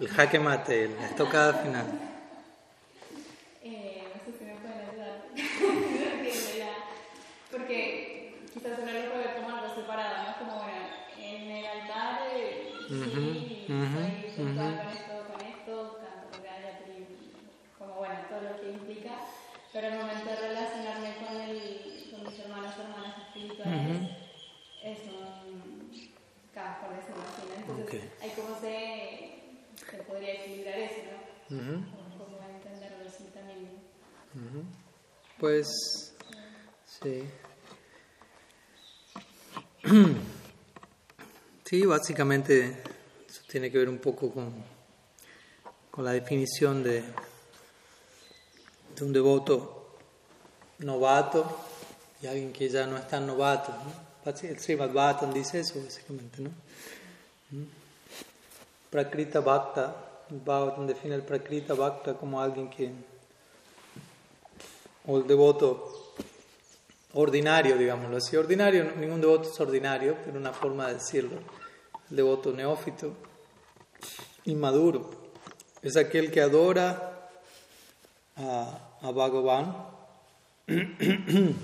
[SPEAKER 1] el jaque mate, la estocada final.
[SPEAKER 3] pero el momento de relacionarme con, el, con mis hermanos o hermanas espirituales es un caos, por decirlo así. Entonces, okay. hay cómo se, se podría equilibrar eso, ¿no? Uh -huh. Cómo entenderlo así también. Uh
[SPEAKER 1] -huh. Pues, sí. Sí, básicamente eso tiene que ver un poco con, con la definición de, de un devoto novato y alguien que ya no es tan novato. ¿no? El Srimad Bhattan dice eso, básicamente. ¿no? ¿Mm? Prakrita Bhakta, Bhattan define el Prakrita Bhakta como alguien que, o el devoto ordinario, digámoslo así. Ordinario, ningún devoto es ordinario, pero una forma de decirlo. El devoto neófito, inmaduro, es aquel que adora a, a Bhagavan,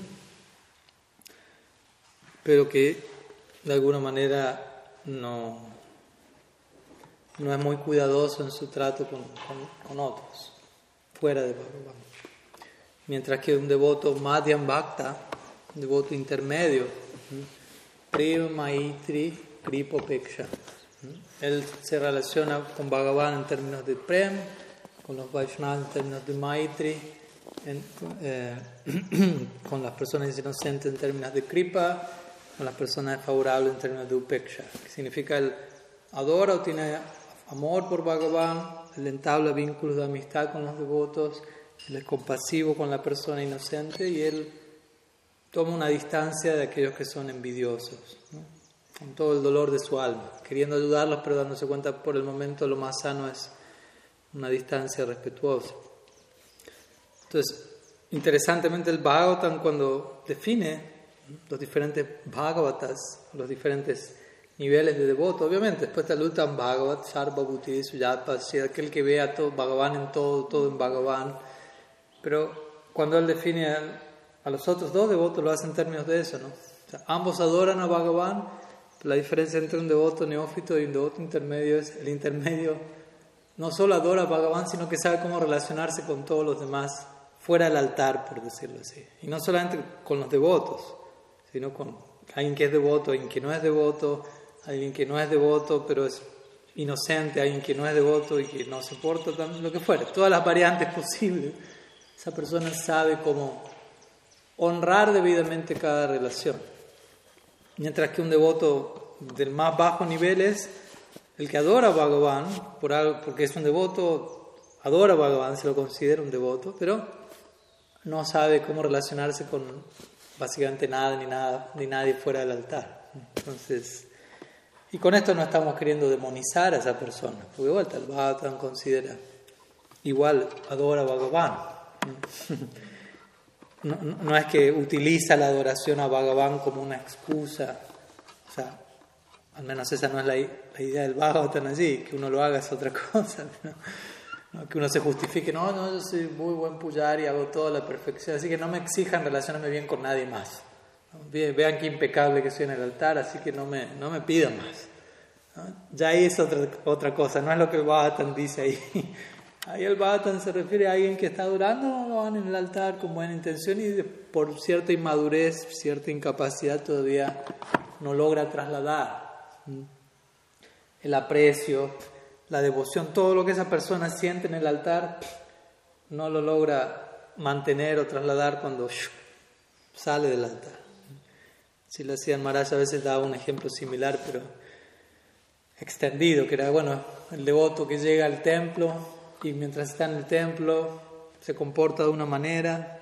[SPEAKER 1] pero que de alguna manera no, no es muy cuidadoso en su trato con, con, con otros, fuera de Bhagavan. Mientras que un devoto Madhyam Bhakta, un devoto intermedio, Prema Maitri Kripopeksha. Él se relaciona con Bhagavan en términos de Prem, con los Vaishnavas en términos de Maitri, en, eh, con las personas inocentes en términos de Kripa, con las personas favorables en términos de Upeksha, que significa él adora o tiene amor por Bhagavan, él entabla vínculos de amistad con los devotos, él es compasivo con la persona inocente y él toma una distancia de aquellos que son envidiosos, con todo el dolor de su alma, queriendo ayudarlos, pero dándose cuenta por el momento lo más sano es una distancia respetuosa. Entonces, interesantemente el Bhagavatam cuando define los diferentes Bhagavatas, los diferentes niveles de devoto, obviamente, después está el Uttam Bhagavat, Sarva Bhuti, Suyatpasya, aquel que vea todo Bhagavan en todo, todo en Bhagavan, pero cuando él define a los otros dos devotos lo hace en términos de eso, ¿no? O sea, ambos adoran a Bhagavan, la diferencia entre un devoto neófito y un devoto intermedio es el intermedio no solo adora a Bhagavan, sino que sabe cómo relacionarse con todos los demás fuera del altar, por decirlo así. Y no solamente con los devotos, sino con alguien que es devoto, alguien que no es devoto, alguien que no es devoto, pero es inocente, alguien que no es devoto y que no se porta lo que fuera, todas las variantes posibles. Esa persona sabe cómo honrar debidamente cada relación. Mientras que un devoto del más bajo nivel es el que adora a Bhagavan, por algo, porque es un devoto, adora a Bhagavan, se lo considera un devoto, pero no sabe cómo relacionarse con básicamente nada ni nada, ni nadie fuera del altar. Entonces, y con esto no estamos queriendo demonizar a esa persona, porque igual tal Bhagavatam considera, igual adora a Bhagavan. No, no, no, es que utiliza la adoración a Bhagavan como una excusa, o sea, al menos esa no es la, la idea del Bhagavatam allí, que uno lo haga es otra cosa, ¿no? que uno se justifique, no, no, yo soy muy buen puyar y hago toda la perfección, así que no me exijan relacionarme bien con nadie más. Vean qué impecable que soy en el altar, así que no me, no me pidan más. Ya ahí es otra, otra cosa, no es lo que el dice ahí. Ahí el Bhagavatam se refiere a alguien que está adorando en el altar con buena intención y por cierta inmadurez, cierta incapacidad todavía no logra trasladar el aprecio, la devoción, todo lo que esa persona siente en el altar, no lo logra mantener o trasladar cuando sale del altar. Si lo hacían Maharaj a veces daba un ejemplo similar, pero extendido, que era, bueno, el devoto que llega al templo y mientras está en el templo se comporta de una manera,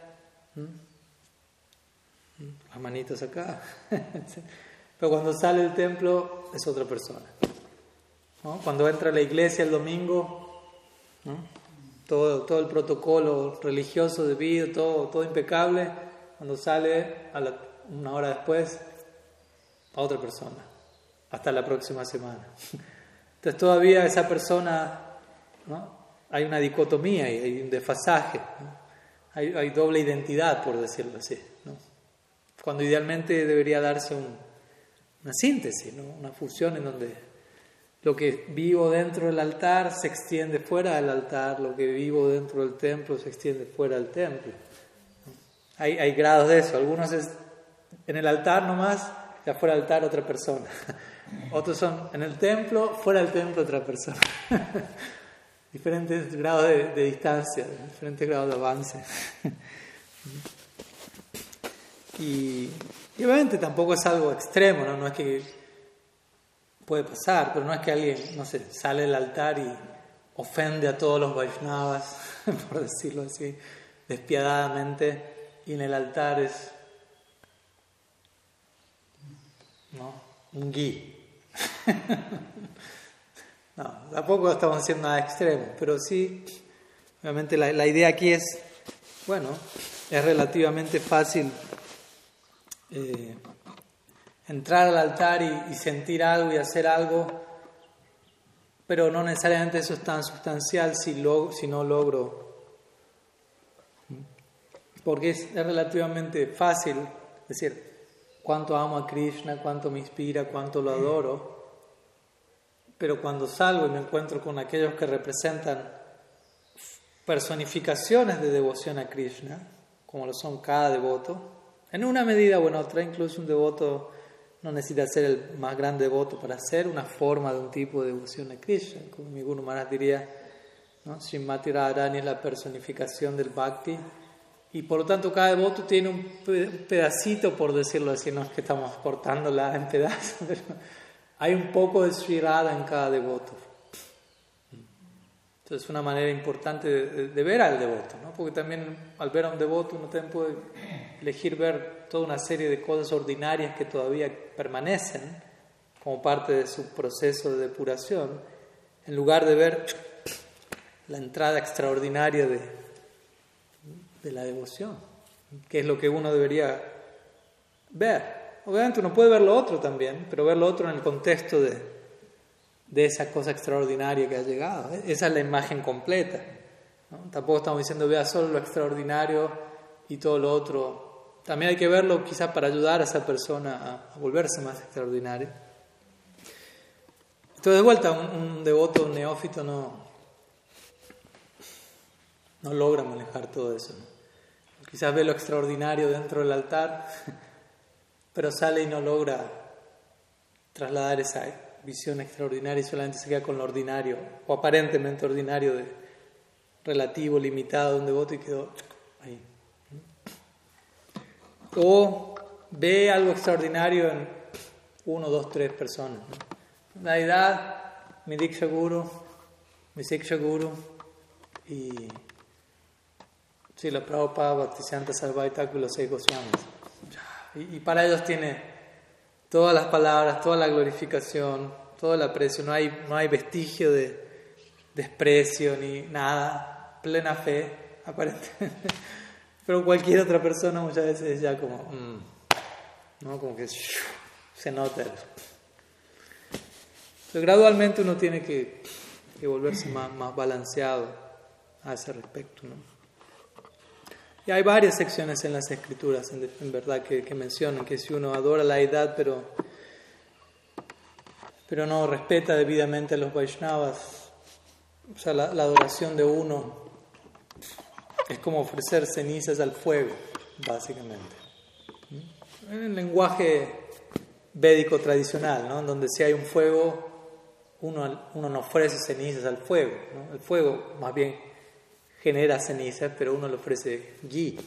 [SPEAKER 1] las manitas acá, pero cuando sale del templo es otra persona. ¿no? Cuando entra a la iglesia el domingo, ¿no? todo, todo el protocolo religioso debido, todo, todo impecable, cuando sale a la, una hora después a otra persona, hasta la próxima semana. Entonces todavía esa persona ¿no? Hay una dicotomía, hay un desfasaje, ¿no? hay, hay, doble identidad, por decirlo así. ¿no? Cuando idealmente debería darse un, una síntesis, ¿no? una fusión en donde lo que vivo dentro del altar se extiende fuera del altar, lo que vivo dentro del templo se extiende fuera del templo. Hay, hay grados de eso, algunos es en el altar nomás, y afuera del altar otra persona. Otros son en el templo, fuera del templo otra persona. diferentes grados de, distancia, diferentes grados de avance. y Y obviamente tampoco es algo extremo, ¿no? No es que puede pasar, pero no es que alguien, no sé, sale del altar y ofende a todos los Vaishnavas, por decirlo así, despiadadamente, y en el altar es ¿no? un gui. no, tampoco estamos haciendo nada extremo, pero sí, obviamente la, la idea aquí es, bueno, es relativamente fácil eh, entrar al altar y, sentir algo y hacer algo, pero no necesariamente eso es tan sustancial si, si no logro. Porque es, relativamente fácil decir cuánto amo a Krishna, cuánto me inspira, cuánto lo adoro, pero cuando salgo y me encuentro con aquellos que representan personificaciones de devoción a Krishna, como lo son cada devoto, en una medida o en otra, incluso un devoto no necesita ser el más grande devoto para ser una forma de un tipo de devoción a Krishna. Como mi Guru diría, ¿no? Srimati Radharani es la personificación del Bhakti. Y por lo tanto cada devoto tiene un pedacito, por decirlo así, no es que estamos cortándola en pedazos, pero hay un poco de Sri en cada devoto. Entonces es una manera importante de, ver al devoto, ¿no? porque también al ver a un devoto uno también puede elegir ver toda una serie de cosas ordinarias que todavía permanecen como parte de su proceso de depuración, en lugar de ver la entrada extraordinaria de, de la devoción, que es lo que uno debería ver. Obviamente uno puede ver lo otro también, pero ver lo otro en el contexto de de esa cosa extraordinaria que ha llegado. Esa es la imagen completa. Tampoco estamos diciendo vea solo lo extraordinario y todo lo otro. También hay que verlo quizás para ayudar a esa persona a, volverse más extraordinaria. Entonces, de vuelta, un, devoto, un neófito no, no logra manejar todo eso. Quizás ve lo extraordinario dentro del altar, pero sale y no logra trasladar esa visión extraordinaria y solamente se queda con lo ordinario, o aparentemente ordinario, de relativo, limitado, un devoto y quedó ahí. O ve algo extraordinario en uno, dos, tres personas. La edad, mi Diksha Guru, mi Siksha Guru y si la Prabhupada, Bhaktisiddhanta Sarvaita y los seis Goswamis. Y para ellos tiene todas las palabras, toda la glorificación, todo el aprecio, no hay, no hay vestigio de desprecio ni nada, plena fe, aparentemente. Pero cualquier otra persona muchas veces es ya como, mm, ¿no? Como que se nota. Pero gradualmente uno tiene que, volverse más, más balanceado a ese respecto, ¿no? Y hay varias secciones en las escrituras, en, verdad, que, mencionan que si uno adora la edad, pero, pero no respeta debidamente a los Vaishnavas, o sea, la, adoración de uno es como ofrecer cenizas al fuego, básicamente. En el lenguaje védico tradicional, ¿no? donde si hay un fuego, uno, uno no ofrece cenizas al fuego. El fuego, más bien, genera cenizas, pero uno le ofrece ghee,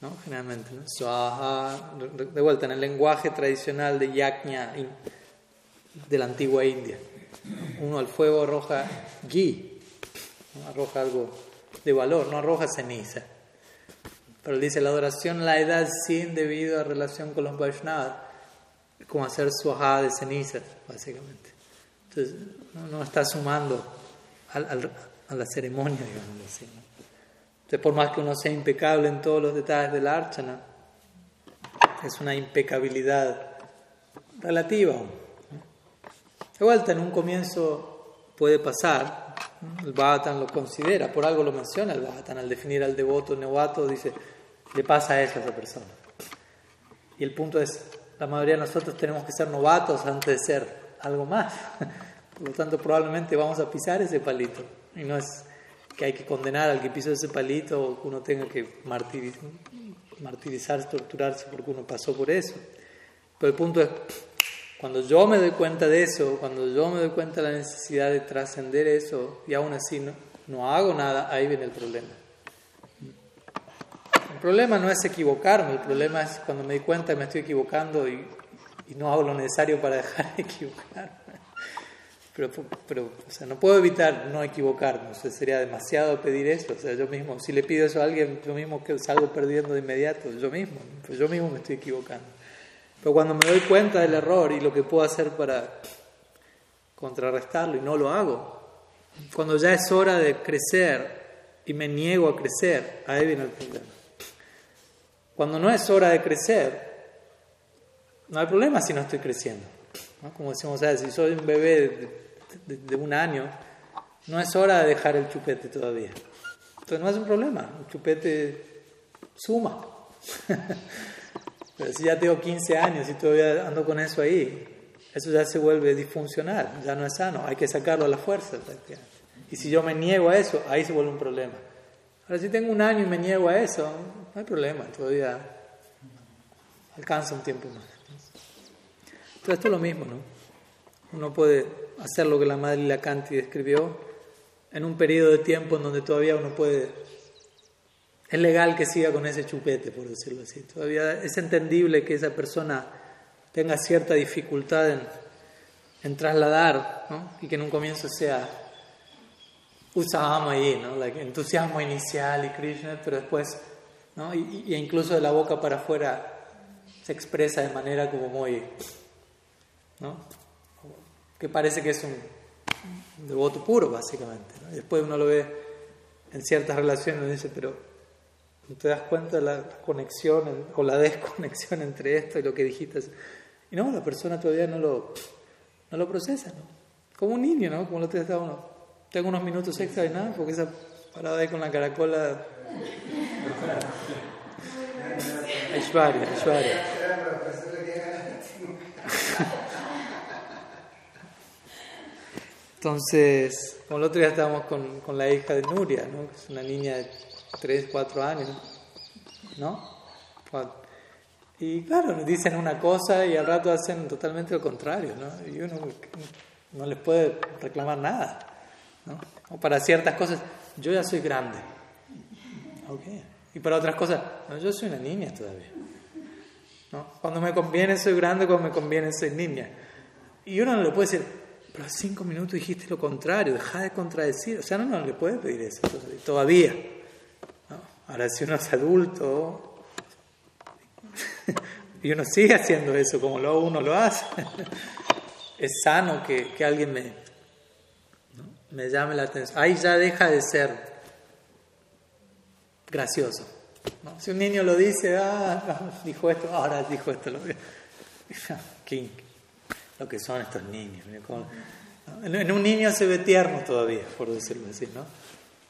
[SPEAKER 1] ¿no? generalmente. ¿no? de vuelta, en el lenguaje tradicional de yajna de la antigua India. Uno al fuego arroja ghee, arroja algo de valor, no arroja ceniza. Pero dice la adoración, la edad sin debido a relación con los Vaishnavas, como hacer suaja de cenizas, básicamente. Entonces, no, está sumando a la ceremonia, digamos así. Entonces, por más que uno sea impecable en todos los detalles del archana, es una impecabilidad relativa. De vuelta, en un comienzo puede pasar, el Bhagavatam lo considera, por algo lo menciona el Bhagavatam, al definir al devoto novato, dice, le pasa eso a esa persona. Y el punto es, la mayoría de nosotros tenemos que ser novatos antes de ser algo más. Por lo tanto, probablemente vamos a pisar ese palito. Y no es que hay que condenar al que pisó ese palito o que uno tenga que martirizar, martirizarse, torturarse porque uno pasó por eso. Pero el punto es, cuando yo me doy cuenta de eso, cuando yo me doy cuenta de la necesidad de trascender eso y aún así no, hago nada, ahí viene el problema. El problema no es equivocarme, el problema es cuando me di cuenta que me estoy equivocando y, y no hago lo necesario para dejar de equivocarme. Pero, o sea, no puedo evitar no equivocarme, o sería demasiado pedir eso. O sea, yo mismo, si le pido eso a alguien, yo mismo que salgo perdiendo de inmediato, yo mismo, pues yo mismo me estoy equivocando. Pero cuando me doy cuenta del error y lo que puedo hacer para contrarrestarlo y no lo hago, cuando ya es hora de crecer y me niego a crecer, ahí viene el problema. Cuando no es hora de crecer, no hay problema si no estoy creciendo. Como decimos, si soy un bebé de, un año, no es hora de dejar el chupete todavía. Entonces no es un problema, el chupete suma. Pero si ya tengo 15 años y todavía ando con eso ahí, eso ya se vuelve disfuncional, ya no es sano, hay que sacarlo a la fuerza. Y si yo me niego a eso, ahí se vuelve un problema. Ahora, si tengo un año y me niego a eso, no hay problema, todavía alcanza un tiempo más. Entonces, esto es lo mismo, ¿no? Uno puede hacer lo que la madre Lacanti describió en un periodo de tiempo en donde todavía uno puede. Es legal que siga con ese chupete, por decirlo así. Todavía es entendible que esa persona tenga cierta dificultad en, en trasladar, ¿no? Y que en un comienzo sea usábamos ahí, ¿no? entusiasmo inicial y Krishna, pero después, ¿no? Y, y, incluso de la boca para afuera se expresa de manera como muy, ¿no? Que parece que es un devoto puro, básicamente. ¿no? Después uno lo ve en ciertas relaciones y dice, pero ¿no te das cuenta de la conexión o la desconexión entre esto y lo que dijiste? Y no, la persona todavía no lo, no lo procesa, ¿no? Como un niño, ¿no? Como lo te uno tengo unos minutos extra y nada, porque esa parada ahí con la caracola. Aishwarya, Aishwarya. Entonces, como el otro día estábamos con, con la hija de Nuria, ¿no? que es una niña de 3, 4 años, ¿no? Y claro, nos dicen una cosa y al rato hacen totalmente lo contrario, ¿no? Y uno no les puede reclamar nada. O para ciertas cosas, yo ya soy grande. Okay. Y para otras cosas, no, yo soy una niña todavía. ¿no? Cuando me conviene soy grande, cuando me conviene soy niña. Y uno no le puede decir, pero hace cinco minutos dijiste lo contrario, deja de contradecir. O sea, no, le puede pedir eso todavía. Ahora, si uno es adulto y uno sigue haciendo eso como luego uno lo hace, es sano que, alguien me, me llame la atención. Ahí ya deja de ser gracioso. Si un niño lo dice, ah, dijo esto, ahora dijo esto. Lo, lo que son estos niños. En un niño se ve tierno todavía, por decirlo así, ¿no?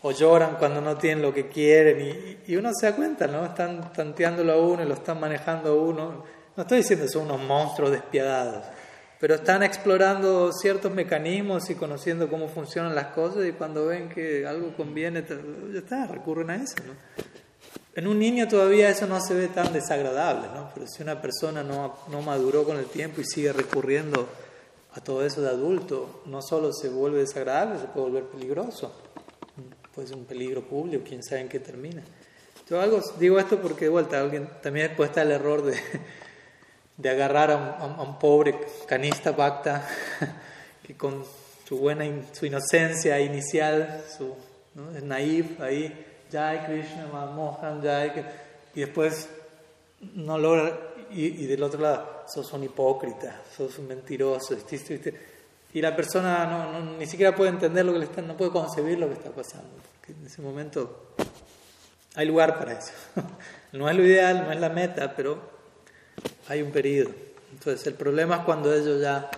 [SPEAKER 1] O lloran cuando no tienen lo que quieren y, y uno se da cuenta, ¿no? Están tanteándolo a uno y lo están manejando a uno. No estoy diciendo que son unos monstruos despiadados pero están explorando ciertos mecanismos y conociendo cómo funcionan las cosas y cuando ven que algo conviene, ya está, recurren a eso. ¿no? En un niño todavía eso no se ve tan desagradable, ¿no? pero si una persona no, no maduró con el tiempo y sigue recurriendo a todo eso de adulto, no solo se vuelve desagradable, se puede volver peligroso, puede ser un peligro público, quién sabe en qué termina. Yo digo esto porque de vuelta alguien también después está el error de de agarrar a un, pobre canista bhakta que con su buena su inocencia inicial, su ¿no? es ahí, Jai Krishna, Mohan, Jai, y después no logra, y, del otro lado, sos un hipócrita, sos un mentiroso, y la persona no, ni siquiera puede entender lo que le está, no puede concebir lo que está pasando, porque en ese momento hay lugar para eso. No es lo ideal, no es la meta, pero hay un periodo. Entonces el problema es cuando ellos ya,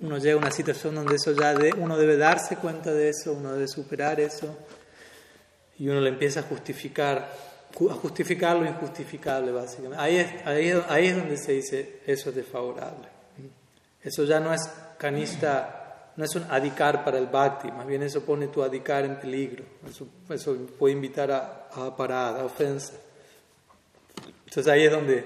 [SPEAKER 1] uno llega a una situación donde eso ya, de, uno debe darse cuenta de eso, uno debe superar eso y uno le empieza a justificar, a justificar lo injustificable básicamente. Ahí es, ahí, ahí es donde se dice eso es desfavorable. Eso ya no es canista, no es un adicar para el bhakti, más bien eso pone tu adicar en peligro. Eso, eso puede invitar a, a parada, a ofensa. Entonces ahí es donde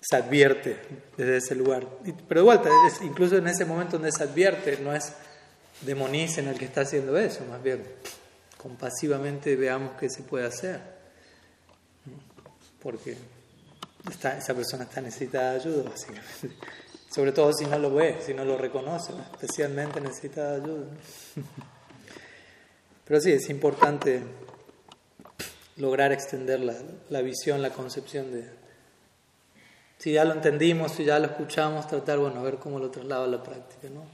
[SPEAKER 1] se advierte desde ese lugar. Pero de vuelta, incluso en ese momento donde se advierte, no es demonicen al que está haciendo eso, más bien compasivamente veamos qué se puede hacer. porque esa persona está necesitada de ayuda, básicamente. Sobre todo si no lo ve, si no lo reconoce, especialmente necesita de ayuda. Pero sí, es importante lograr extender la, la visión, la concepción de... Si ya lo entendimos, si ya lo escuchamos, tratar, bueno, a ver cómo lo traslado a la práctica, ¿no?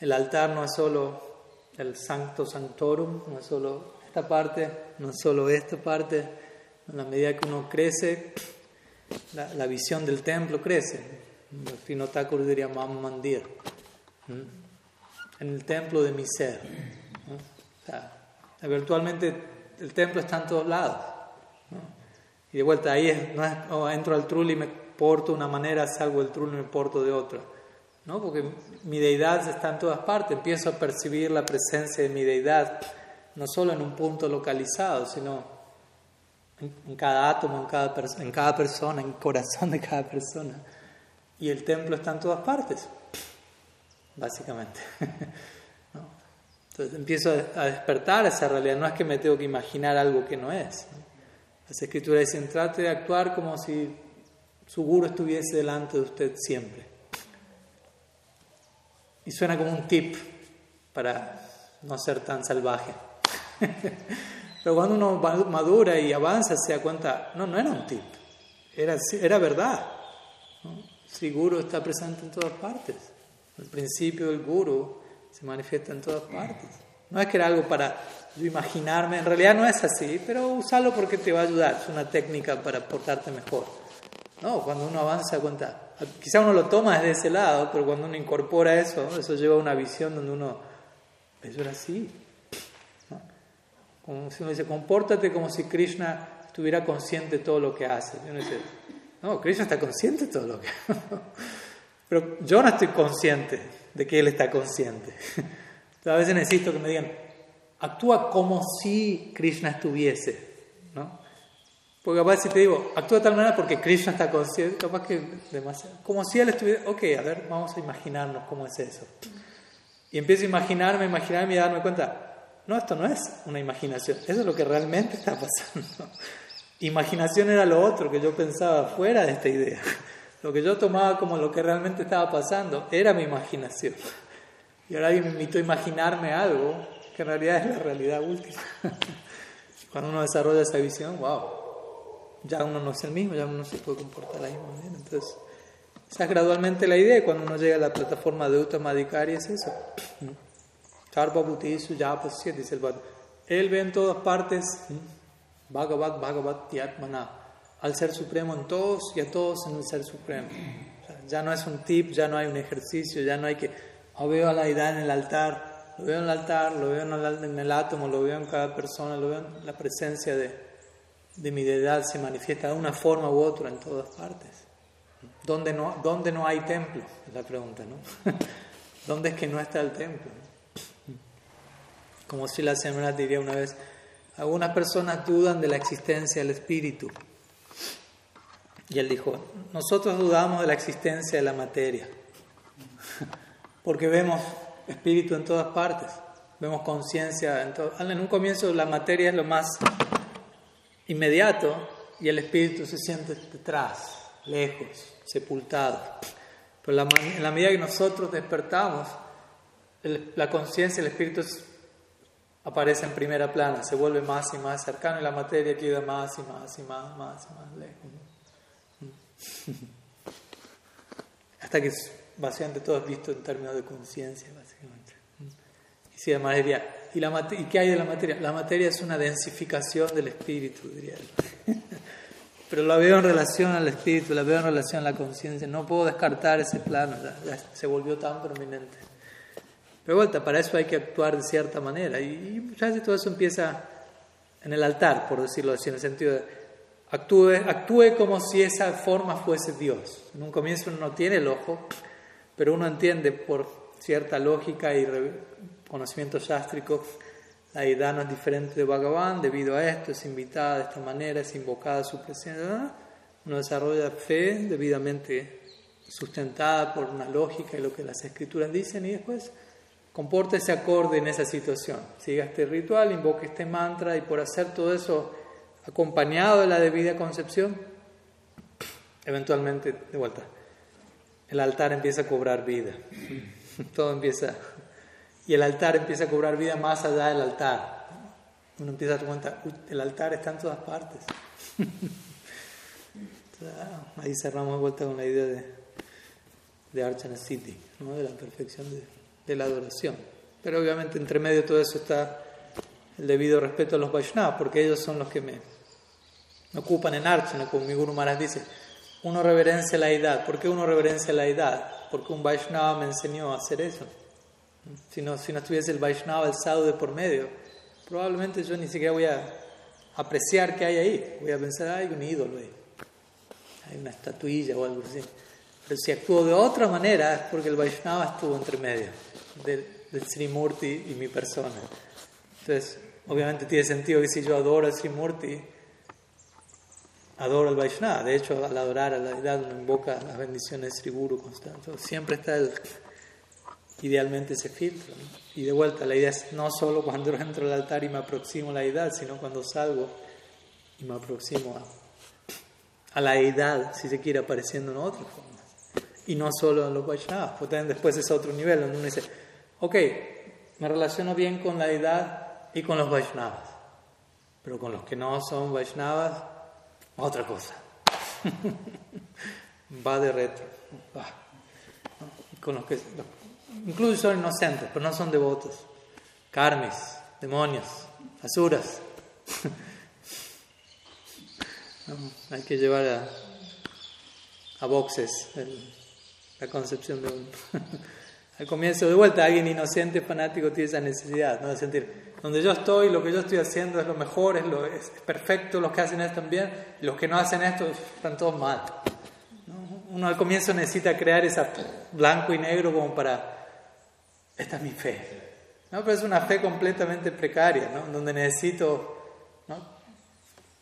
[SPEAKER 1] El altar no es solo el Sancto Sanctorum, no es solo esta parte, no es solo esta parte. En la medida que uno crece, la, la visión del templo crece. Fino Thakur diría Mam Mandir, en el templo de mi ser. O sea, virtualmente el templo está en todos lados. Y de vuelta, ahí es, no es, oh, entro al trul y me porto de una manera, salgo del trul y me porto de otra. ¿No? Porque mi deidad está en todas partes, empiezo a percibir la presencia de mi deidad, no solo en un punto localizado, sino en, cada átomo, en cada, en cada persona, en el corazón de cada persona. Y el templo está en todas partes, básicamente. Entonces empiezo a despertar esa realidad, no es que me tengo que imaginar algo que no es. Las escrituras dicen, trate de actuar como si su guru estuviese delante de usted siempre. Y suena como un tip para no ser tan salvaje. Pero cuando uno madura y avanza se da cuenta, no, no era un tip, era, era verdad. Si guru está presente en todas partes. El principio del guru se manifiesta en todas partes. No es que era algo para imaginarme, en realidad no es así, pero usarlo porque te va a ayudar, es una técnica para portarte mejor. No, cuando uno avanza cuenta, quizá uno lo toma desde ese lado, pero cuando uno incorpora eso, eso lleva a una visión donde uno, eso era así. Como si uno dice, compórtate como si Krishna estuviera consciente de todo lo que hace. Y uno dice, no, Krishna está consciente de todo lo que hace. Pero yo no estoy consciente de que Él está consciente. a veces necesito que me digan, actúa como si Krishna estuviese. Porque capaz si te digo, actúa de tal manera porque Krishna está consciente, capaz que demasiado. Como si él estuviera, ok, a ver, vamos a imaginarnos cómo es eso. Y empiezo a imaginarme, imaginarme y darme cuenta, no, esto no es una imaginación, eso es lo que realmente está pasando. Imaginación era lo otro que yo pensaba fuera de esta idea. Lo que yo tomaba como lo que realmente estaba pasando era mi imaginación. Y ahora alguien me invitó a imaginarme algo que en realidad es la realidad última. Cuando uno desarrolla esa visión, wow, ya uno no es el mismo, ya uno no se puede comportar de la misma manera. Entonces, esa es gradualmente la idea cuando uno llega a la plataforma de Uttamadikari es eso. ya pues dice el Él ve en todas partes Bhagavat Bhagavat Yatmana, al Ser Supremo en todos y a todos en el Ser Supremo. ya no es un tip, ya no hay un ejercicio, ya no hay que, oh, veo a la idea en el altar, lo veo en el altar, lo veo en el átomo, lo veo en cada persona, lo veo en la presencia de de mi deidad se manifiesta de una forma u otra en todas partes. ¿Dónde no, dónde no hay templo? Es la pregunta, ¿no? ¿Dónde es que no está el templo? Como si la semana diría una vez, algunas personas dudan de la existencia del espíritu. Y él dijo, nosotros dudamos de la existencia de la materia, porque vemos espíritu en todas partes, vemos conciencia en todo. En un comienzo la materia es lo más inmediato y el espíritu se siente detrás, lejos, sepultado. Pero en la medida que nosotros despertamos, la conciencia, el espíritu aparece en primera plana, se vuelve más y más cercano y la materia queda más y más y más, más y más lejos. Hasta que básicamente todo es visto en términos de conciencia. Si la materia ¿Y, la ¿Y qué hay de la materia? La materia es una densificación del espíritu, diría él. Pero la veo en relación al espíritu, la veo en relación a la conciencia. No puedo descartar ese plano, ya, se volvió tan prominente. Pero vuelta, para eso hay que actuar de cierta manera. Y, veces todo eso empieza en el altar, por decirlo así, en el sentido de actúe, actúe como si esa forma fuese Dios. En un comienzo uno no tiene el ojo, pero uno entiende por cierta lógica y conocimiento sástrico, la deidad no es diferente de Bhagavan, debido a esto es invitada de esta manera, es invocada su presencia. Uno desarrolla fe debidamente sustentada por una lógica y lo que las escrituras dicen y después comporta ese acorde en esa situación. Siga este ritual, invoque este mantra y por hacer todo eso acompañado de la debida concepción, eventualmente, de vuelta, el altar empieza a cobrar vida. Todo empieza. Y el altar empieza a cobrar vida más allá del altar. Uno empieza a dar cuenta, el altar está en todas partes. ahí cerramos de vuelta con la idea de, de Archana City, ¿no? de la perfección de, de, la adoración. Pero obviamente entre medio de todo eso está el debido respeto a los Vaishnavas, porque ellos son los que me, ocupan en Archana, como mi Guru Maharaj dice. Uno reverencia la edad. ¿Por qué uno reverencia la edad? Porque un Vaishnava me enseñó a hacer eso. Si no, si no estuviese el Vaishnava, el sadhu de por medio, probablemente yo ni siquiera voy a apreciar qué hay ahí. Voy a pensar, hay un ídolo ahí. Hay una estatuilla o algo así. Pero si actúo de otra manera es porque el Vaishnava estuvo entre medio del, del Srimurti y mi persona. Entonces, obviamente tiene sentido que si yo adoro al Srimurti, adoro al Vaishnava. De hecho, al adorar a la deidad uno invoca las bendiciones de Sri Guru. Siempre está el, idealmente ese filtro. Y de vuelta, la idea es no solo cuando entro al altar y me aproximo a la deidad, sino cuando salgo y me aproximo a, a la deidad, si se quiere, apareciendo en otra forma. Y no solo en los Vaishnavas, porque después es otro nivel donde uno dice, ok, me relaciono bien con la deidad y con los Vaishnavas, pero con los que no son Vaishnavas, otra cosa. Va de retro. Con los que, incluso son inocentes, pero no son devotos. Karmis, demonios, asuras. hay que llevar a, a boxes la concepción de un... Al comienzo de vuelta, alguien inocente, fanático, tiene esa necesidad ¿no? de sentir, donde yo estoy, lo que yo estoy haciendo es lo mejor, es, lo, es perfecto, los que hacen esto también, los que no hacen esto están todos mal. Uno al comienzo necesita crear esa blanco y negro como para, esta es mi fe. ¿no? Pero es una fe completamente precaria, ¿no? donde necesito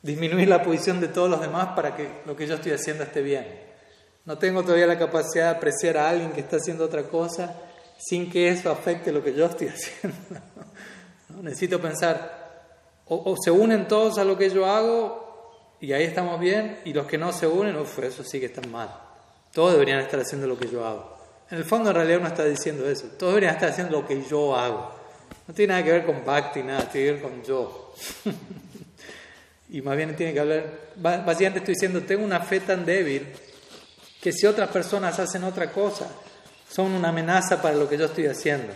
[SPEAKER 1] disminuir la posición de todos los demás para que lo que yo estoy haciendo esté bien. No tengo todavía la capacidad de apreciar a alguien que está haciendo otra cosa sin que eso afecte lo que yo estoy haciendo. Necesito pensar, o, se unen todos a lo que yo hago y ahí estamos bien, y los que no se unen, uff, eso sí que están mal. Todos deberían estar haciendo lo que yo hago. En el fondo, en realidad, uno está diciendo eso. Todos deberían estar haciendo lo que yo hago. No tiene nada que ver con Bhakti, nada, tiene que ver con yo. y más bien tiene que hablar. Básicamente estoy diciendo, tengo una fe tan débil que si otras personas hacen otra cosa, son una amenaza para lo que yo estoy haciendo.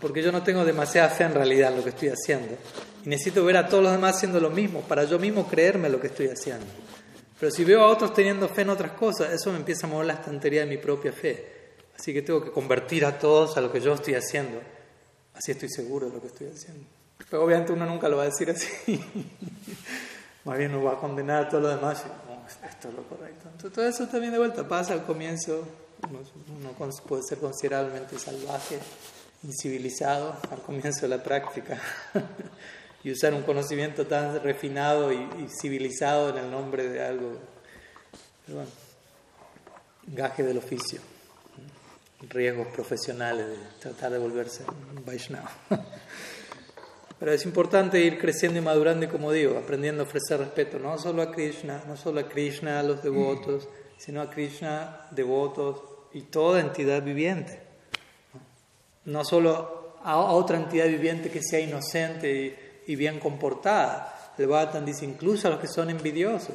[SPEAKER 1] Porque yo no tengo demasiada fe en realidad en lo que estoy haciendo. Y necesito ver a todos los demás haciendo lo mismo para yo mismo creerme lo que estoy haciendo. Pero si veo a otros teniendo fe en otras cosas, eso me empieza a mover la estantería de mi propia fe. Así que tengo que convertir a todos a lo que yo estoy haciendo. Así estoy seguro de lo que estoy haciendo. Pero obviamente uno nunca lo va a decir así. Más bien uno va a condenar a todos los demás esto es lo correcto. Entonces, todo eso también de vuelta pasa al comienzo, uno, puede ser considerablemente salvaje, incivilizado al comienzo de la práctica y usar un conocimiento tan refinado y, civilizado en el nombre de algo, bueno, gaje del oficio, riesgos profesionales de tratar de volverse un Vaishnava. Pero es importante ir creciendo y madurando y como digo, aprendiendo a ofrecer respeto no solo a Krishna, no solo a Krishna, a los devotos, sino a Krishna, devotos y toda entidad viviente. No solo a otra entidad viviente que sea inocente y, bien comportada. El Bhattan dice incluso a los que son envidiosos,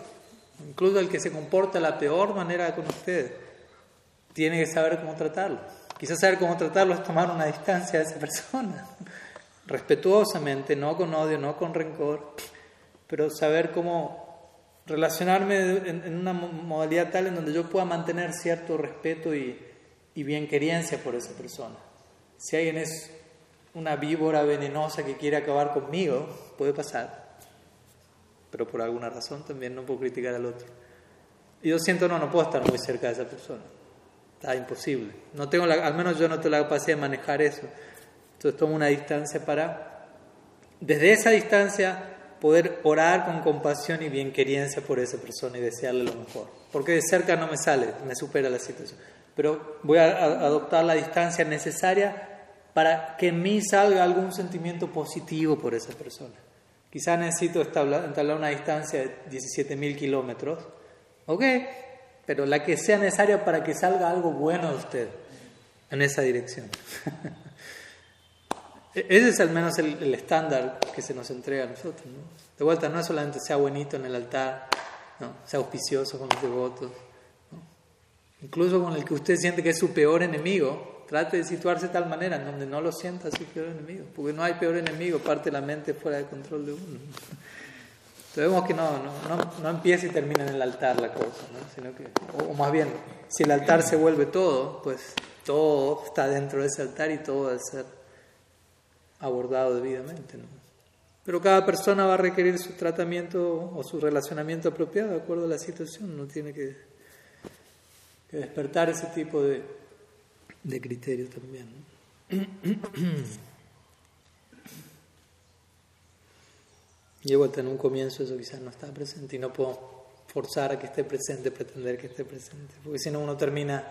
[SPEAKER 1] incluso al que se comporta de la peor manera con ustedes, tiene que saber cómo tratarlo. Quizás saber cómo tratarlo es tomar una distancia de esa persona respetuosamente, no con odio, no con rencor, pero saber cómo relacionarme en, una modalidad tal en donde yo pueda mantener cierto respeto y, y bienquerencia por esa persona. Si alguien es una víbora venenosa que quiere acabar conmigo, puede pasar, pero por alguna razón también no puedo criticar al otro. Y yo siento, no, no puedo estar muy cerca de esa persona. Está imposible. No tengo al menos yo no tengo la capacidad de manejar eso. Entonces tomo una distancia para, desde esa distancia, poder orar con compasión y bienquerencia por esa persona y desearle lo mejor. Porque de cerca no me sale, me supera la situación. Pero voy a adoptar la distancia necesaria para que en mí salga algún sentimiento positivo por esa persona. Quizá necesito entablar una distancia de 17.000 kilómetros. Ok, pero la que sea necesaria para que salga algo bueno de usted en esa dirección. E-, ese es al menos el, estándar que se nos entrega a nosotros. De vuelta, no es solamente sea bonito en el altar, sea auspicioso con los devotos. Incluso con el que usted siente que es su peor enemigo, trate de situarse de tal manera en donde no lo sienta su peor enemigo, porque no hay peor enemigo, parte la mente fuera de control de uno. Entonces vemos que no, no, no, empieza y termina en el altar la cosa, sino que, o, más bien, si el altar se vuelve todo, pues todo está dentro de ese altar y todo debe ser abordado debidamente. Pero cada persona va a requerir su tratamiento o su relacionamiento apropiado de acuerdo a la situación, no tiene que despertar ese tipo de, de criterio también. Hasta en un comienzo eso quizás no está presente y no puedo forzar a que esté presente, pretender que esté presente, porque si no uno termina,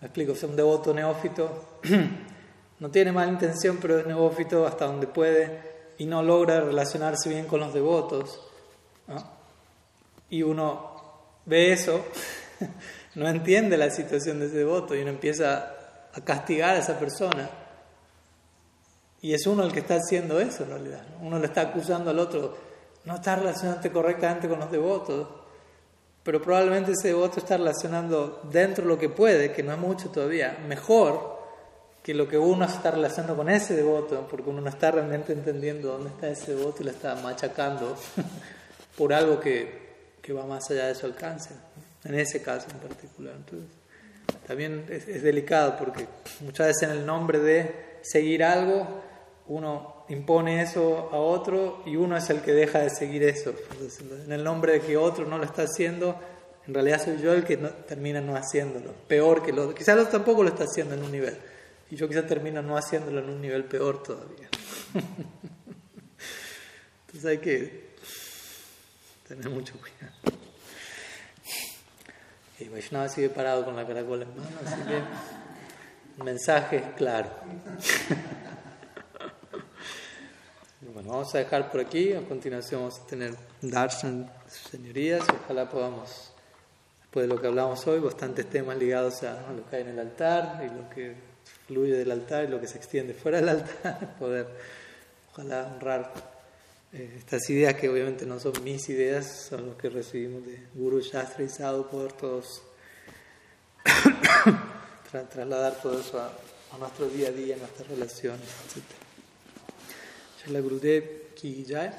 [SPEAKER 1] me explico, ser un devoto neófito, no tiene mala intención, pero es neófito hasta donde puede y no logra relacionarse bien con los devotos. Y uno ve eso no entiende la situación de ese devoto y uno empieza a castigar a esa persona. Y es uno el que está haciendo eso en realidad. Uno le está acusando al otro, no está relacionándote correctamente con los devotos, pero probablemente ese devoto está relacionando dentro de lo que puede, que no es mucho todavía, mejor que lo que uno está relacionando con ese devoto, porque uno no está realmente entendiendo dónde está ese devoto y lo está machacando por algo que, que va más allá de su alcance en ese caso en particular. Entonces, también es, delicado porque muchas veces en el nombre de seguir algo, uno impone eso a otro y uno es el que deja de seguir eso. En el nombre de que otro no lo está haciendo, en realidad soy yo el que termina no haciéndolo. Peor que otro. Quizás otro tampoco lo está haciendo en un nivel. Y yo quizás termino no haciéndolo en un nivel peor todavía. Entonces hay que tener mucho cuidado. Y Vaishnava sigue parado con la caracola en mano, así que el mensaje es claro. bueno, vamos a dejar por aquí, a continuación vamos a tener darshan, señorías, ojalá podamos, después de lo que hablamos hoy, bastantes temas ligados a, lo que hay en el altar y lo que fluye del altar y lo que se extiende fuera del altar, poder, ojalá honrar eh, estas ideas que obviamente no son mis ideas, son los que recibimos de Guru Shastra y Sadhu, poder todos trasladar todo eso a, nuestro día a día, a nuestras relaciones, etc. Srila Gurudev ki jai,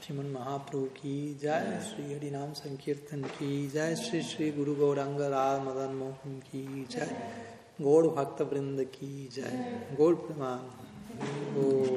[SPEAKER 1] Shriman Mahaprabhu ki jai, Sri Harinam Sankirtan ki jai, Sri Sri Guru Gauranga Rad Madan Mohan ki jai, Gaur Bhakta Vrinda ki jai, Gaur Praman.